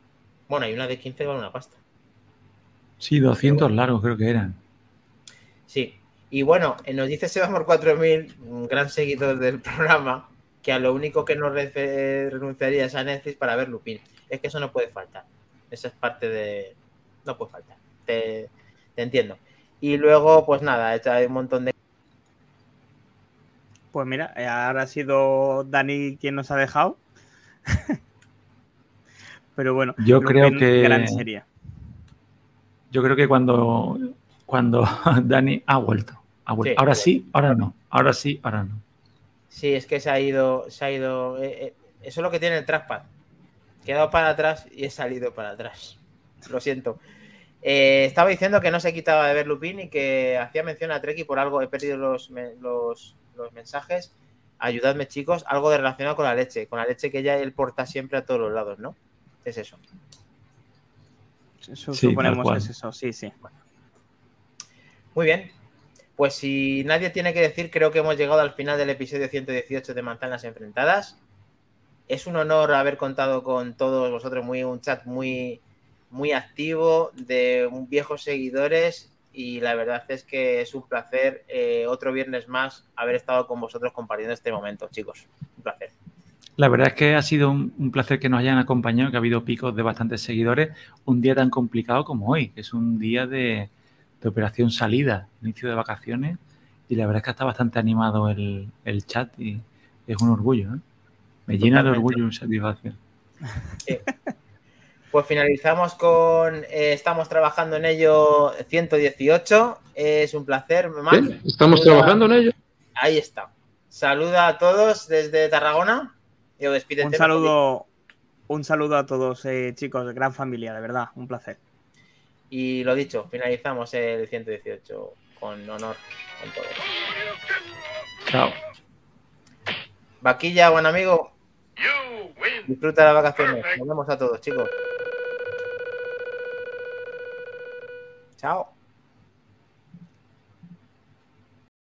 Bueno, hay una de 15 que vale una pasta. Sí, 200 largos creo que eran. Sí. Y bueno, nos dice Sebamor 4000, un gran seguidor del programa, que a lo único que no re- renunciaría es a Netflix para ver Lupin. Es que eso no puede faltar. Esa es parte de... No puede faltar. Te, te entiendo. Y luego, pues nada, hay un montón de... Pues mira, eh, ahora ha sido Dani quien nos ha dejado. Pero bueno, Yo creo Lupin, que- Gran serie. Yo creo que cuando, cuando Dani ha vuelto. Ha. Sí, ahora sí, ahora no. Ahora sí, ahora no. Sí, es que se ha ido, se ha ido. eh, eh, eso es lo que tiene el trackpad. He quedado para atrás y he salido para atrás. Lo siento. Eh, estaba diciendo que no se quitaba de ver Lupin y que hacía mención a Trek y por algo he perdido los, los, los mensajes. Ayudadme, chicos, algo de relacionado con la leche, con la leche que ya él porta siempre a todos los lados, ¿no? Es eso. Sí, Suponemos que es eso, sí, sí. Muy bien. Pues si nadie tiene que decir, creo que hemos llegado al final del episodio 118 de Manzanas Enfrentadas. Es un honor haber contado con todos vosotros, muy un chat muy, muy activo, de viejos seguidores, y la verdad es que es un placer eh, otro viernes más haber estado con vosotros compartiendo este momento, chicos. Un placer. La verdad es que ha sido un, un placer que nos hayan acompañado, que ha habido picos de bastantes seguidores. Un día tan complicado como hoy, que es un día de, de operación salida, inicio de vacaciones. Y la verdad es que está bastante animado el, el chat y es un orgullo. ¿eh? Me llena de orgullo y satisfacción. Pues finalizamos con eh, Estamos trabajando en ello 118. Es un placer, Mac. Estamos Saluda- trabajando en ello. Ahí está. Saluda a todos desde Tarragona. Y os despídete, Un saludo, un saludo a todos, eh, chicos, gran familia, de verdad, un placer. Y lo dicho, finalizamos el 118 con honor. Con todo. Chao. Vaquilla, buen amigo. Disfruta las vacaciones. Nos vemos a todos, chicos. Chao.